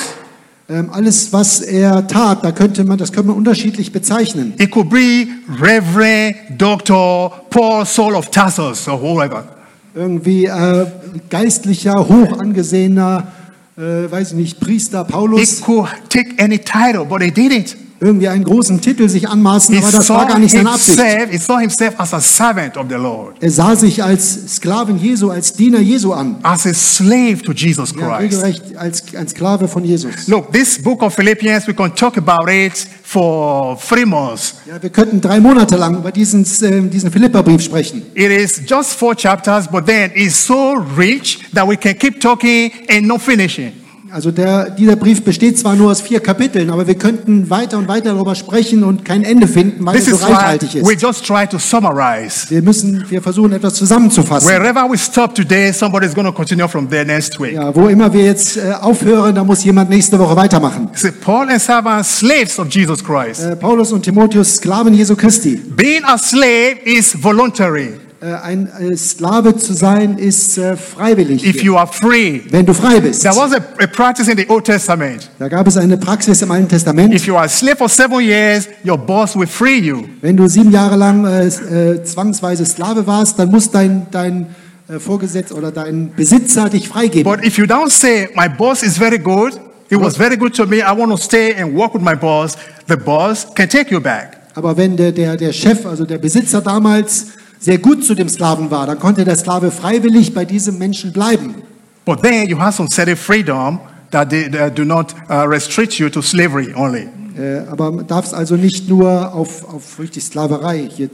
Ähm, alles, was er tat, da könnte man, das könnte man unterschiedlich bezeichnen. It could be Reverend Dr. Paul Saul of Tarsus or whoever. Irgendwie äh, geistlicher, hoch angesehener, äh, weiß ich nicht, Priester He Paulus, could take any title, but he didn't. Irgendwie einen großen Titel sich anmaßen, He aber das war gar nicht seine Absicht. himself, he saw himself as a servant of the Lord, Er sah sich als Sklaven Jesu, als Diener Jesu an. as a slave to Jesus Ja, Christ. regelrecht als ein Sklave von Jesus. Look, this book of Philippians, we can talk about it for three months. Ja, wir könnten drei Monate lang über diesen, äh, diesen Philipperbrief sprechen. It is just four chapters, but then it's so rich that we can keep talking and not finishing. Also der, dieser Brief besteht zwar nur aus vier Kapiteln, aber wir könnten weiter und weiter darüber sprechen und kein Ende finden, weil This er so reichhaltig we ist. just try to summarize. Wir müssen, wir versuchen etwas zusammenzufassen. Wherever we stop today, somebody's going to continue from there next week. Ja, wo immer wir jetzt äh, aufhören, da muss jemand nächste Woche weitermachen. See, Paul and servants, slaves of Jesus Christ. Äh, Paulus und Timotheus, Sklaven Jesu Christi. Being a slave is voluntary. Äh, ein äh, Sklave zu sein ist äh, freiwillig, If you are free, wenn du frei bist. there was a, a practice in the Old Testament. Da gab es eine Praxis im Alten Testament. If you are a slave for seven years, your boss will free you. Wenn du sieben Jahre lang äh, äh, zwangsweise Sklave warst, dann muss dein, dein äh, Vorgesetzter oder dein Besitzer dich freigeben. But if you don't say, my boss is very good, he was very good to me, I want to stay and work with my boss, the boss can take you back. Aber wenn der, der, der Chef, also der Besitzer damals sehr gut zu dem Sklaven war, dann konnte der Sklave freiwillig bei diesem Menschen bleiben. But then you have some certain freedom that they, that do not uh, restrict you to slavery only. Äh, aber man darf es also nicht nur auf, auf richtig Sklaverei hier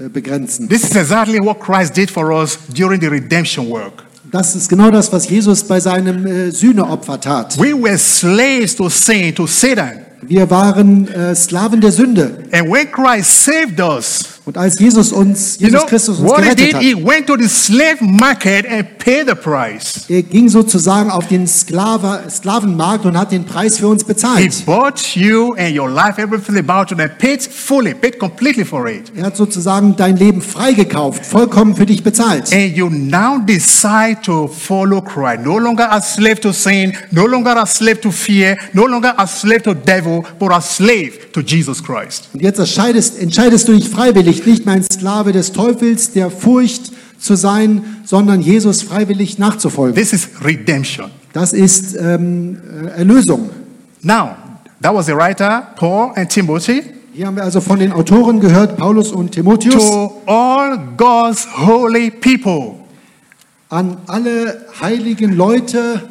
äh, begrenzen. This is exactly what Christ did for us during the redemption work. Das ist genau das, was Jesus bei seinem äh, Sühneopfer tat. We were slaves to sin, to Satan. Wir waren äh, Sklaven der Sünde. And when Christ saved us, Und als Jesus uns, you Jesus know Christus uns gerettet did? hat, He went to the slave market and paid the price. er ging sozusagen auf den Sklave, Sklavenmarkt und hat den Preis für uns He bezahlt. bought you and your life, everything about you, and paid fully, paid completely for it. Er hat sozusagen dein Leben freigekauft, vollkommen für dich bezahlt. And you now decide to follow Christ. No longer a slave to sin, no longer a slave to fear, no longer a slave to devil, but a slave to Jesus Christ. Und jetzt entscheidest, entscheidest du dich freiwillig, nicht mehr ein Sklave des Teufels, der Furcht zu sein, sondern Jesus freiwillig nachzufolgen. This is redemption. Das ist ähm, äh, Erlösung. Now, that was the writer, Paul and Timothy, Hier haben wir also von den Autoren gehört, Paulus und Timotheus, to all God's holy people. an alle heiligen Leute,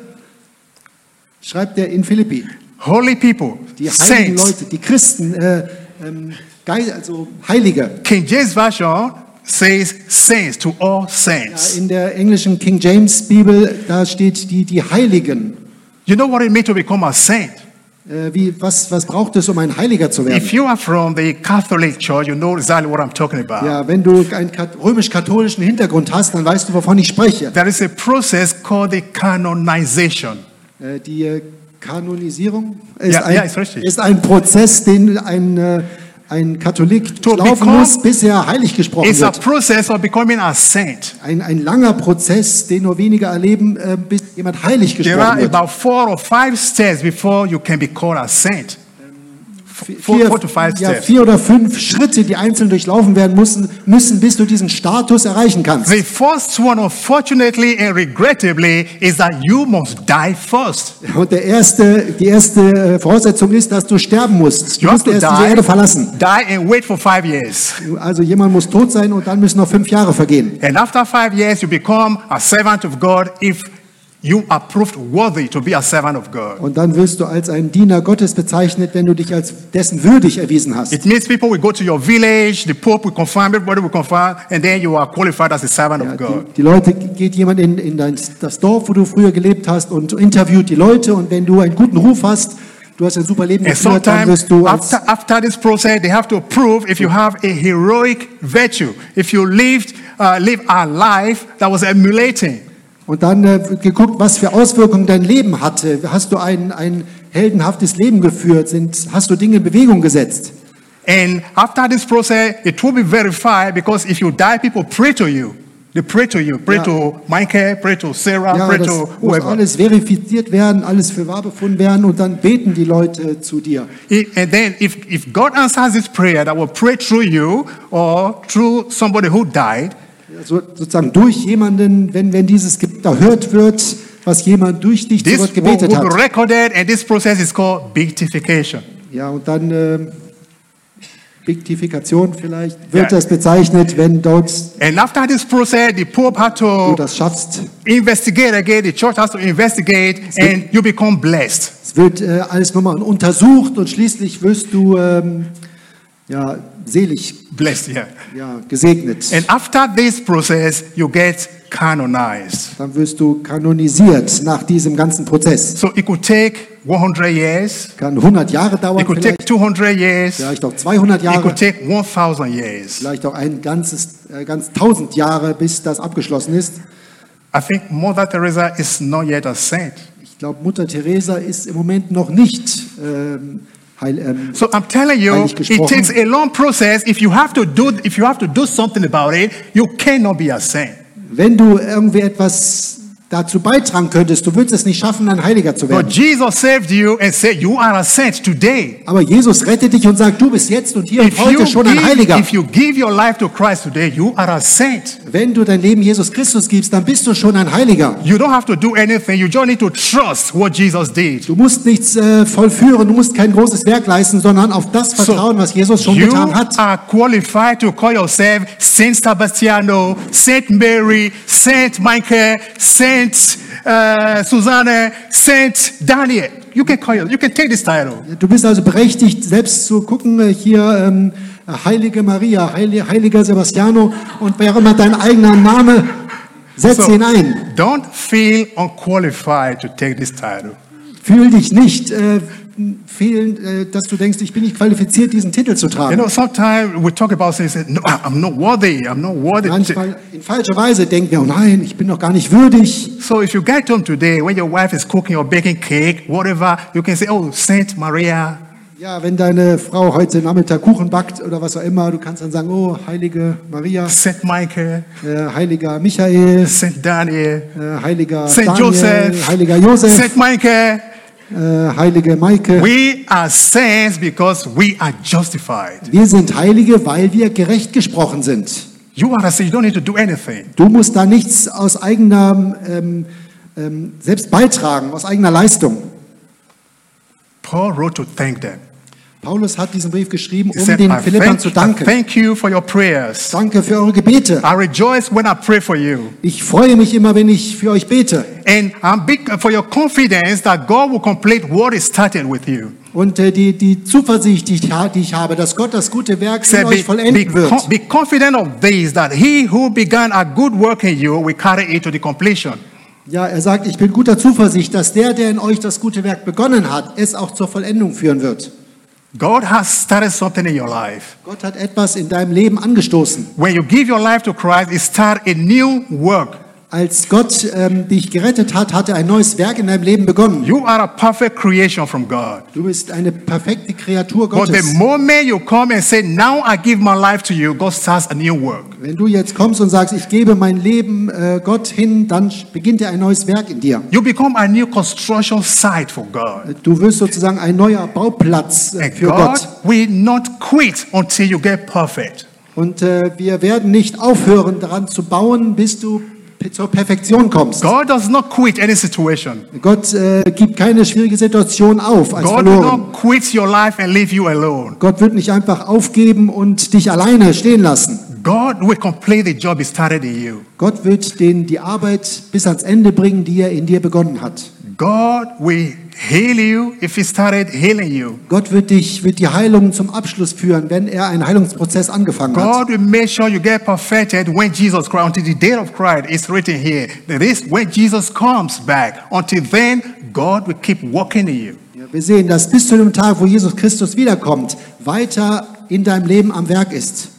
schreibt er in Philippi. Holy people, Die heiligen saints. Leute, die Christen, äh, ähm, Geil- also Heilige. King James Version says saints to all Ja, saints. in der englischen King James Bibel, da steht die, die Heiligen. You know what it means to become a saint? Äh, wie, was, was braucht es, um ein Heiliger zu werden? If you are from the Catholic Church, you know exactly what I'm talking about. Ja, wenn du einen kat- römisch-katholischen Hintergrund hast, dann weißt du, wovon ich spreche. There is a process called the canonization. Äh, die äh, Kanonisierung ist, Ja, ein, ja, ist ein Prozess, den ein, ein Katholik To laufen become- muss, bis er heilig gesprochen It's a wird. process of becoming a saint. Ein, ein langer Prozess, den nur wenige erleben, äh, bis jemand heilig There gesprochen are wird. about four or five steps before you can be called a saint. Four, Vier, four five ja, vier oder fünf Schritte, die einzeln durchlaufen werden müssen, müssen, bis du diesen Status erreichen kannst. The first one, unfortunately and regrettably, is that you must die first. Und der erste, die erste äh, Voraussetzung ist, dass du sterben musst. Du You musst erst diese die, Erde verlassen. die and wait for five years. Also jemand muss tot sein und dann müssen noch fünf Jahre vergehen. And after five years, you become a servant of God if you are proved worthy to be a servant of God. Und dann wirst du als ein Diener Gottes bezeichnet, wenn du dich als dessen würdig erwiesen hast. It means people will go to your village, the Pope will confirm, everybody will confirm, and then you are qualified as a servant Ja, of God. die, die Leute, geht jemand in, in dein, das Dorf, wo du früher gelebt hast und interviewt die Leute und wenn du einen guten Ruf hast, du hast ein super Leben geführt, dann wirst du als, after, after this process, they have to prove if you have a heroic virtue, if you lived, uh, live a life that was emulating. Und dann äh, geguckt, was für Auswirkungen dein Leben hatte. Hast du ein, ein heldenhaftes Leben geführt? Sind, hast du Dinge in Bewegung gesetzt? And after this process, it will be verified because if you die, people pray to you. They pray to you, pray Ja. to Michael, pray to Sarah, Ja, pray das to muss whoever. alles verifiziert werden, alles für wahr befunden werden und dann beten die Leute zu dir. I- And then if, if God answers this prayer that will pray through you or through somebody who died, Also sozusagen durch jemanden, wenn, wenn dieses erhört wird, was jemand durch dich zu this Gott will, gebetet hat. recorded and this process is called beatification. Ja, und dann äh, Bigtifikation vielleicht wird Ja. das bezeichnet, wenn dort And after this process, the Pope had du to das schaffst. investigate again, the church has to investigate, and you become blessed. Es wird äh, alles nochmal untersucht und schließlich wirst du ähm, ja, selig, Blessed, yeah. ja, gesegnet. And after this process, you get canonized. Dann wirst du kanonisiert nach diesem ganzen Prozess. So it could take 100 years, Kann 100 Jahre dauern, it could take vielleicht, 200 years, vielleicht auch 200 it could Jahre, take 1000 years. vielleicht auch ein ganzes, äh, ganz 1000 Jahre, bis das abgeschlossen ist. I think Mother Teresa is not yet a saint. Ich glaube, Mutter Teresa ist im Moment noch nicht ähm, heil, ähm, um, So I'm telling you, it takes a long process. If you have to do, if you have to do something about it, you cannot be a saint. Wenn du irgendwie etwas dazu beitragen könntest, du würdest es nicht schaffen, ein Heiliger zu But werden. Jesus saved you and said, You are a saint today. Aber Jesus rettet dich und sagt, du bist jetzt und hier und If you, heute schon ein give, Heiliger. if you give your life to Christ today, you are a saint. Wenn du dein Leben Jesus Christus gibst, dann bist du schon ein Heiliger. You don't have to do anything. You just need to trust what Jesus did. Du musst nichts äh, vollführen, du musst kein großes Werk leisten, sondern auf das vertrauen, was Jesus schon you getan hat. are qualified to call yourself Saint Sebastiano, Saint Mary, Saint Michael, Saint uh, Susanna, Saint Daniel. You can call you. You can take this title. Du bist also berechtigt, selbst zu gucken, äh, hier ähm, Heilige Maria, Heili- Heiliger Sebastiano und wer immer dein eigener Name, setz So, ihn ein. don't feel unqualified to take this title. Fühl dich nicht äh, fehlen, äh, dass du denkst, ich bin nicht qualifiziert, diesen Titel zu You tragen. know, sometimes we talk about things. No, I'm not worthy. I'm not worthy. Manchmal in falscher Weise denken wir, oh nein, ich bin doch gar nicht würdig. So if you get home today, when your wife is cooking or baking cake, whatever, you can say, "Oh, Saint Maria, Ja, wenn deine Frau heute Nachmittag Kuchen backt oder was auch immer, du kannst dann sagen, oh, heilige Maria, Saint Michael, äh, heiliger Michael, Saint Daniel, äh, heiliger Saint Daniel, Joseph, heiliger Josef, Saint Michael, heilige Maike. We are saints because we are justified. Wir sind Heilige, weil wir gerecht gesprochen sind. You are a saint. You don't need to do anything. Du musst da nichts aus eigener ähm, ähm, selbst beitragen, aus eigener Leistung. Paul wrote to thank them. Paulus hat diesen Brief geschrieben, um said, den I Philippern zu danken. thank you for your prayers. Danke für eure Gebete. I rejoice when I pray for you. Ich freue mich immer, wenn ich für euch bete. And I'm big for your confidence that God will complete what is started with you. Und äh, die, die Zuversicht, die ich, die ich habe, dass Gott das gute Werk in Said, euch be, be, vollenden wird. be confident of this, that he who began a good work in you will carry it to the completion. Ja, er sagt, ich bin guter Zuversicht, dass der, der in euch das gute Werk begonnen hat, es auch zur Vollendung führen wird. God has started something in your life. Gott hat etwas in deinem Leben angestoßen. When you give your life to Christ, it starts a new work. Als Gott ähm, dich gerettet hat, hat er ein neues Werk in deinem Leben begonnen. You are a perfect creation from God. Du bist eine perfekte Kreatur But the Gottes. moment you come and say, Now I give my life to you, God starts a new work. Wenn du jetzt kommst und sagst, ich gebe mein Leben äh, Gott hin, dann beginnt er ein neues Werk in dir. You become a new construction site for God. Du wirst sozusagen ein neuer Bauplatz äh, für God Gott. will not quit until you get perfect. Und äh, wir werden nicht aufhören, daran zu bauen, bis du pe- zur Perfektion kommst. God does not quit any situation. Gott äh, gibt keine schwierige Situation auf als God will verloren. not quit your life and leave you alone. Gott wird nicht einfach aufgeben und dich alleine stehen lassen. God will complete the job He started in you. Gott wird den die Arbeit bis ans Ende bringen, die er in dir begonnen hat. God will heal you if He started healing you. Gott wird dich, wird die Heilung zum Abschluss führen, wenn er einen Heilungsprozess angefangen hat. God will make sure you get perfected when Jesus Christ, until the day of Christ is written here. That is when Jesus comes back. Until then, God will keep working in you. Ja, wir sehen, dass bis zu dem Tag, wo Jesus Christus wiederkommt, weiter in deinem Leben am Werk ist.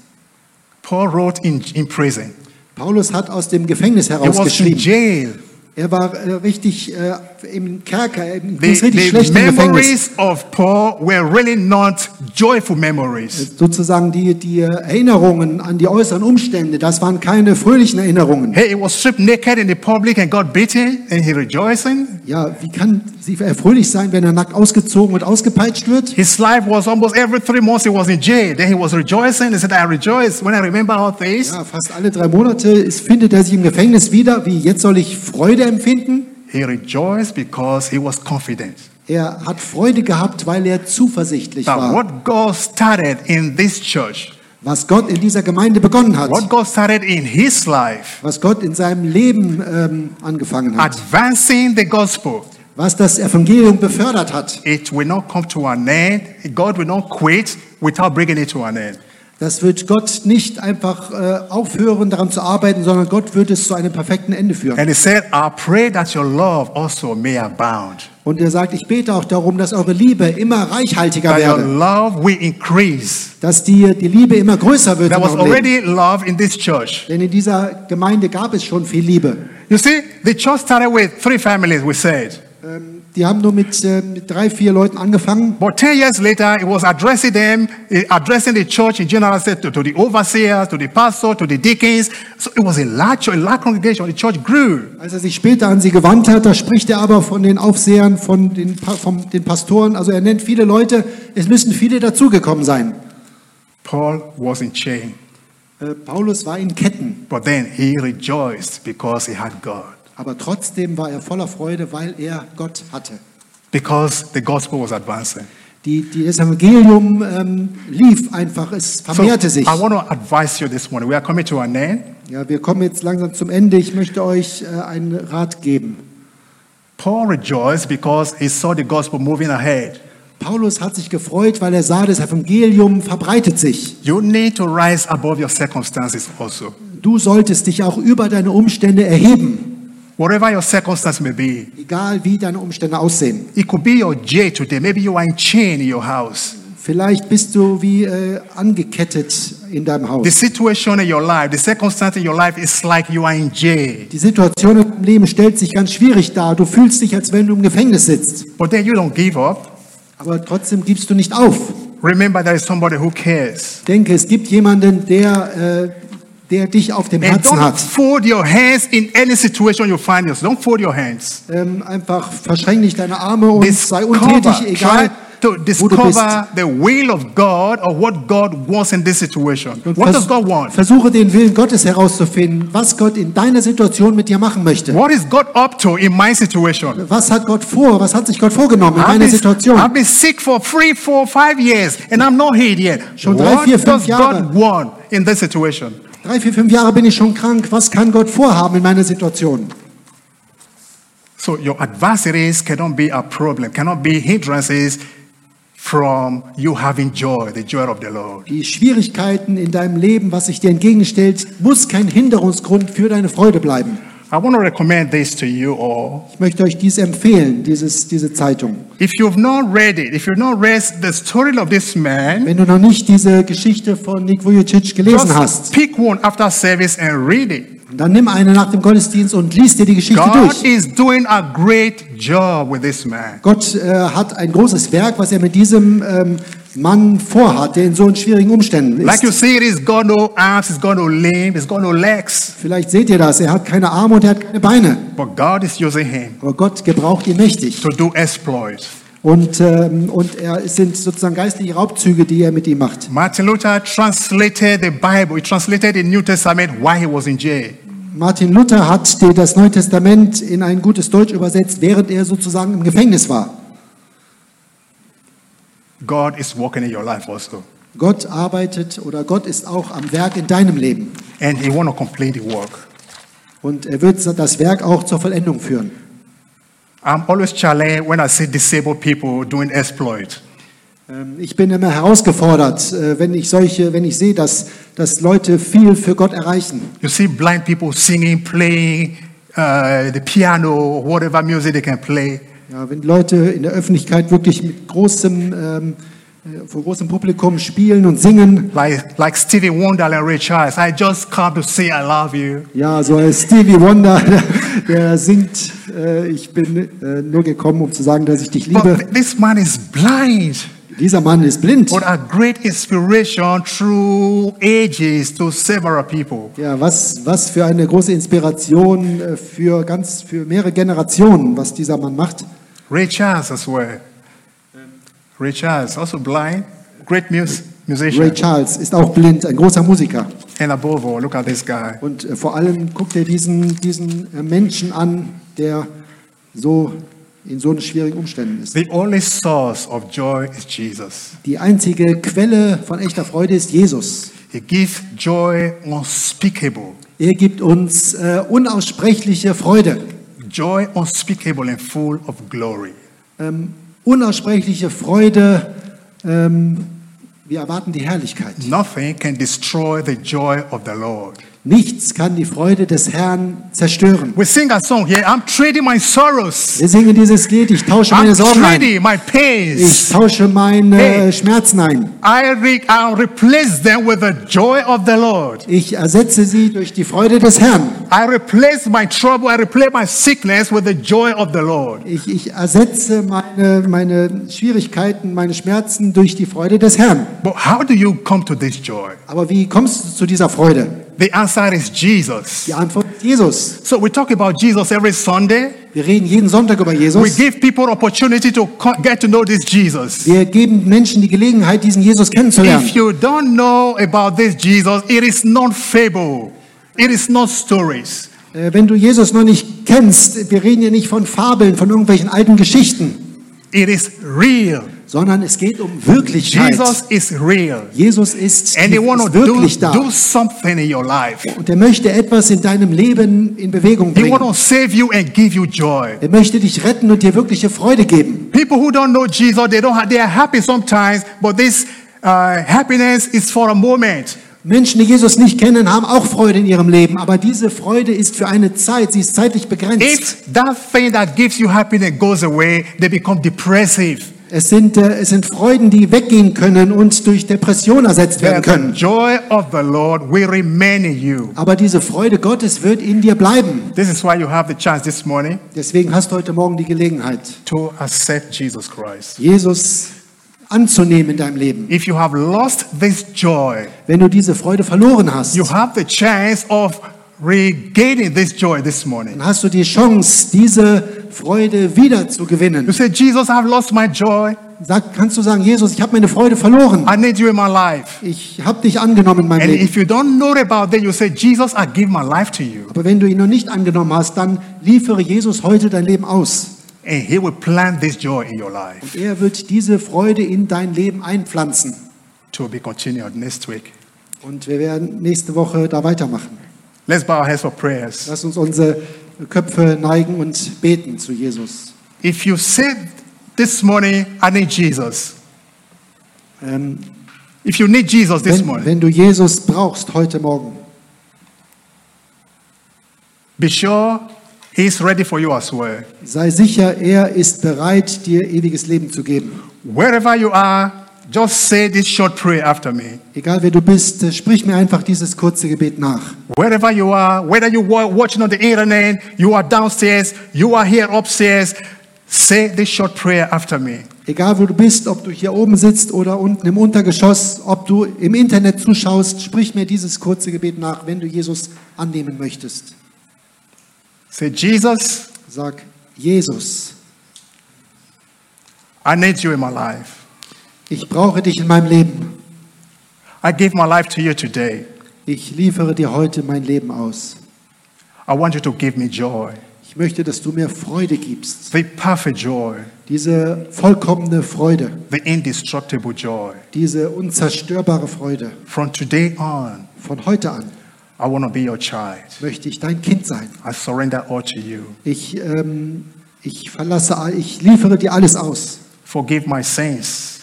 Paul wrote in, in prison. Paulus hat aus dem Gefängnis He heraus was in geschrieben. Er war äh, richtig äh, im Kerker, im The, richtig the schlechten Gefängnis. memories of Paul were really not joyful memories. Sozusagen die, die Erinnerungen an die äußeren Umstände, das waren keine fröhlichen Erinnerungen. Hey, he was stripped naked in the public and got beaten, and he rejoicing. Ja, wie kann sie er fröhlich sein, wenn er nackt ausgezogen und ausgepeitscht wird? His life was almost every three months he was in jail. Then he was rejoicing. He said, I rejoice when I remember all this. Ja, fast alle drei Monate ist, findet er sich im Gefängnis wieder. Wie jetzt soll ich Freude empfinden? He rejoiced because he was confident Er hat Freude gehabt, weil er zuversichtlich that war. what God started in this church, Was Gott in dieser Gemeinde begonnen hat, what God started in his life, was Gott in seinem Leben ähm, angefangen hat, advancing the gospel, was das Evangelium befördert hat, it will not come to an end. God will not quit without bringing it to an end. Das wird Gott nicht einfach äh, aufhören, daran zu arbeiten, sondern Gott wird es zu einem perfekten Ende führen. And he said, I pray that your love also may abound, Und er sagt, ich bete auch darum, dass eure Liebe immer reichhaltiger that your werde, love will increase. dass die, die Liebe immer größer wird. There was Leben. already love in this church. Denn in dieser Gemeinde gab es schon viel Liebe. You see, the church started with three families, we said. Ähm, die haben nur mit, äh, mit drei, vier Leuten angefangen. But 10 years later, it was addressing them, eh, addressing the church in general, said to, to the overseers, to the pastor, to the deacons. So it was a large, a large congregation. The church grew. Als er sich später an sie gewandt hat, da spricht er aber von den Aufsehern, von den, von den Pastoren. Also er nennt viele Leute, es müssen viele dazugekommen sein. Paul was in chain, Äh, Paulus war in Ketten, but then he rejoiced because he had God, aber trotzdem war er voller Freude, weil er Gott hatte. because the gospel was advancing. Die, die, das Evangelium ähm, lief einfach, es So vermehrte sich. I want to advise you this morning. We are coming to an end. Ja, wir kommen jetzt langsam zum Ende. Ich möchte euch äh, einen Rat geben. Paul rejoiced because he saw the gospel moving ahead. Paulus hat sich gefreut, weil er sah, das Evangelium verbreitet sich. You need to rise above your circumstances also. Du solltest dich auch über deine Umstände erheben, Whatever your circumstance may be, egal wie deine Umstände aussehen. it could be your jail today. Maybe you are in chain in your house. Vielleicht bist du wie äh, angekettet in deinem The Haus. situation in your life, the circumstance in your life is like you are in jail. Die Situation im Leben stellt sich ganz schwierig dar. Du fühlst dich, als wenn du im Gefängnis sitzt. But then you don't give up. Aber trotzdem gibst du nicht auf. Remember, there is somebody who cares. Denke, es gibt jemanden, der, äh, der dich auf dem And Herzen don't hat. fold your hands in any situation you find yourself. Don't fold your hands. Ähm, einfach verschränk nicht deine Arme und sei Discover, untätig, egal to discover the will of God or what God wants in this situation. Und What does God want? Versuche den Willen Gottes herauszufinden, was Gott in deiner Situation mit dir machen möchte. What is God up to in my situation? Was hat Gott vor? Was hat sich Gott vorgenommen in I've deiner been, Situation? I've been sick for three, four, five years and I'm not healed yet. Schon drei, what vier, fünf does Jahre. God want in this situation? Drei, vier, fünf Jahre bin ich schon krank. Was kann Gott vorhaben in meiner Situation? So your adversities cannot be a problem, cannot be hindrances from you having joy, the joy of the Lord. Die Schwierigkeiten in deinem Leben, was sich dir entgegenstellt, muss kein Hinderungsgrund für deine Freude bleiben. I want to recommend this to you all. Ich möchte euch dies empfehlen, dieses, diese Zeitung. If you've not read it, if you've not read the story of this man, Wenn du noch nicht diese Geschichte von Nick Vujicic gelesen just hast, pick one after service and read it. dann nimm eine nach dem Gottesdienst und lies dir die Geschichte God durch. is doing a great job with this man. Gott äh, hat ein großes Werk, was er mit diesem ähm, Mann vorhat, der in so schwierigen Umständen Like you ist. see, he's got no arms, he's got no limb, he's got no legs, Vielleicht seht ihr das, er hat keine Arme und er hat keine Beine. but God is using him Aber Gott gebraucht ihn mächtig. to do exploits. Und, ähm, und er, es sind sozusagen geistliche Raubzüge, die er mit ihm macht. Martin Luther translated the Bible, he translated the New Testament while he was in jail. Martin Luther hat das Neue Testament in ein gutes Deutsch übersetzt, während er sozusagen im Gefängnis war. God is working in your life also. Gott arbeitet oder Gott ist auch am Werk in deinem Leben. And he want to complete the work. Und er wird das Werk auch zur Vollendung führen. I'm always challenged when I see disabled people doing exploit. Ähm, Ich bin immer herausgefordert, äh, wenn ich solche, wenn ich sehe, dass, dass Leute viel für Gott erreichen. You see blind people singing, playing uh, the piano, whatever music they can play. Ja, wenn Leute in der Öffentlichkeit wirklich mit großem, ähm, äh, vor großem Publikum spielen und singen. Like, like Stevie Wonder and Ray Charles. I just come to say I love you. Ja, so als Stevie Wonder, der singt, äh, ich bin äh, nur gekommen, um zu sagen, dass ich dich liebe. But this man is blind. Dieser Mann ist blind. But a great inspiration through ages to several people. Ja, was, was für eine große Inspiration äh, für ganz, für mehrere Generationen, was dieser Mann macht. Ray Charles as well. Ray Charles, also blind, great mus- musician. Ray Charles ist auch blind, ein großer Musiker. And above all, look at this guy. Und äh, vor allem guckt er diesen, diesen äh, Menschen an, der so in so schwierigen Umständen ist. The only source of joy is Jesus. Die einzige Quelle von echter Freude ist Jesus. He gives joy unspeakable, Er gibt uns äh, unaussprechliche Freude, joy unspeakable and full of glory. ähm, unaussprechliche Freude. Ähm, wir erwarten die Herrlichkeit. Nothing can destroy the joy of the Lord. Nichts kann die Freude des Herrn zerstören. We sing a song here. I'm trading my sorrows. Wir singen dieses Lied, ich tausche meine I'm Sorgen ein. my Ich pains. tausche meine Hey. Schmerzen ein. I re- I'll replace them with the joy of the Lord. Ich ersetze sie durch die Freude des Herrn. I replace my trouble, I replace my sickness with the joy of the Lord. Ich, ich ersetze meine, meine Schwierigkeiten, meine Schmerzen durch die Freude des Herrn. But how do you come to this joy? Aber wie kommst du zu dieser Freude? The answer is Jesus. Die Antwort ist Jesus. So we talk about Jesus every Sunday. Wir reden jeden Sonntag über We Jesus. give people opportunity to get to know this Jesus. Wir geben Menschen die Gelegenheit, diesen Jesus kennenzulernen. If you don't know about this Jesus, it is not fable. It is not stories. Äh, Wenn du Jesus noch nicht kennst, wir reden hier nicht von Fabeln, von irgendwelchen alten Geschichten, It is real. Sondern es geht um Wirklichkeit. Jesus is real. Jesus ist, And he ist to do, wirklich da. do something in your life. Und er möchte etwas in deinem Leben in Bewegung He want bringen. to save you and give you joy. Er möchte dich retten und dir wirkliche Freude geben. People who don't know Jesus, they don't have, they are happy sometimes, but this uh, happiness is for a moment. Menschen, die Jesus nicht kennen, haben auch Freude in ihrem Leben, aber diese Freude ist für eine Zeit, sie ist zeitlich begrenzt. If that thing that gives you happiness goes away, they become depressive. Es sind, äh, es sind Freuden, die weggehen können und durch Depression ersetzt werden können. joy of the Lord will remain in you. Aber diese Freude Gottes wird in dir bleiben. This is why you have the chance this morning Deswegen hast du heute Morgen die Gelegenheit, to accept Jesus Christ. Jesus anzunehmen in deinem Leben. If you have lost this joy, Wenn du diese Freude verloren hast, you have the chance of regaining this joy this morning. dann hast du die Chance, diese Freude wieder zu You gewinnen. say, Jesus, I've lost my joy. Sag, kannst du sagen, Jesus, ich habe meine Freude verloren. I need you in my life. Ich habe dich angenommen in meinem And Leben. if you don't know about that, you say, Jesus, I give my life to you. Aber wenn du ihn noch nicht angenommen hast, dann liefere Jesus heute dein Leben aus. And he will plant this joy in your life Er wird diese Freude in dein Leben einpflanzen. to be continued next week. Und wir werden nächste Woche da weitermachen. Let's bow our heads for prayers. Lass uns unsere Köpfe neigen und beten zu Jesus. If you said this morning, I need Jesus. Ähm, If you need Jesus this wenn, morning, wenn du Jesus brauchst heute Morgen, be sure he's ready for you as well. sei sicher, er ist bereit, dir ewiges Leben zu geben. Wherever you are, just say this short prayer after me. Egal wer du bist, äh, sprich mir einfach dieses kurze Gebet nach. Wherever you are, whether you are watching on the internet, you are downstairs, you are here upstairs, say this short prayer after me. Egal wo du bist, ob du hier oben sitzt oder unten im Untergeschoss, ob du im Internet zuschaust, sprich mir dieses kurze Gebet nach, wenn du Jesus annehmen möchtest. Say, Jesus, Sag, Jesus, I need you in my life. Ich brauche dich in meinem Leben. I give my life to you today. Ich liefere dir heute mein Leben aus. I want you to give me joy, Ich möchte, dass du mir Freude gibst. the perfect joy, Diese vollkommene Freude, the indestructible joy. diese unzerstörbare Freude. From today on, Von heute an I want to be your child. möchte ich dein Kind sein. I surrender all to you. Ich, ähm, ich verlasse, ich liefere dir alles aus. Forgive my sins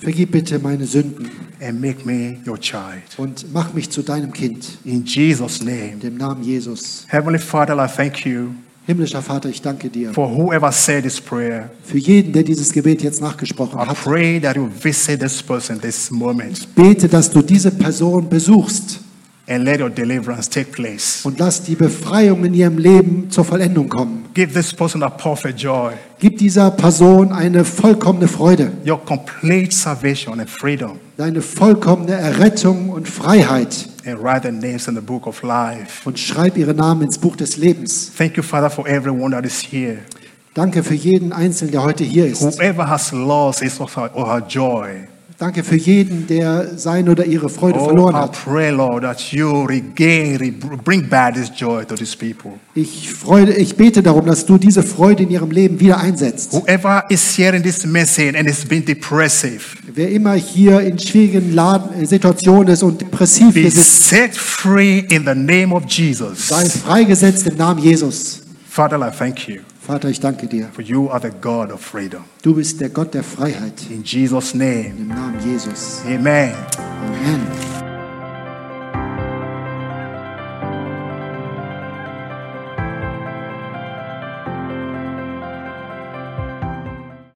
Vergib bitte meine Sünden and make me your child. und mach mich zu deinem Kind. In Jesus' name. In dem Namen Jesus. Heavenly Father, I thank you Himmlischer Vater, ich danke dir for whoever said this prayer. für jeden, der dieses Gebet jetzt nachgesprochen I hat. pray that you visit this person this moment Bete, dass du diese Person besuchst and let your deliverance take place. und lass die Befreiung in ihrem Leben zur Vollendung kommen. Give this person a perfect joy, Gib dieser Person eine vollkommene Freude, your complete salvation and freedom, deine vollkommene Errettung und Freiheit and write their names in the book of life. und schreib ihre Namen ins Buch des Lebens. Thank you, Father, for everyone that is here. Danke für jeden Einzelnen, der heute hier ist. Whoever has lost his or her, joy, Danke für jeden, der sein oder ihre Freude oh, verloren I hat. pray, Lord, that you regain, re- bring back this joy to these people. Ich, freude, ich bete darum, dass du diese Freude in ihrem Leben wieder einsetzt. Whoever is hearing this message and it's been depressive, Wer immer hier in schwierigen Laden, äh, Situationen ist und depressiv be sitzt, set free in the name of Jesus. sei freigesetzt im Namen Jesus. Father, I thank you, Vater, ich danke dir. for you are the God of freedom. Du bist der Gott der Freiheit. In Jesus' name, Im Namen Jesus. amen. Amen.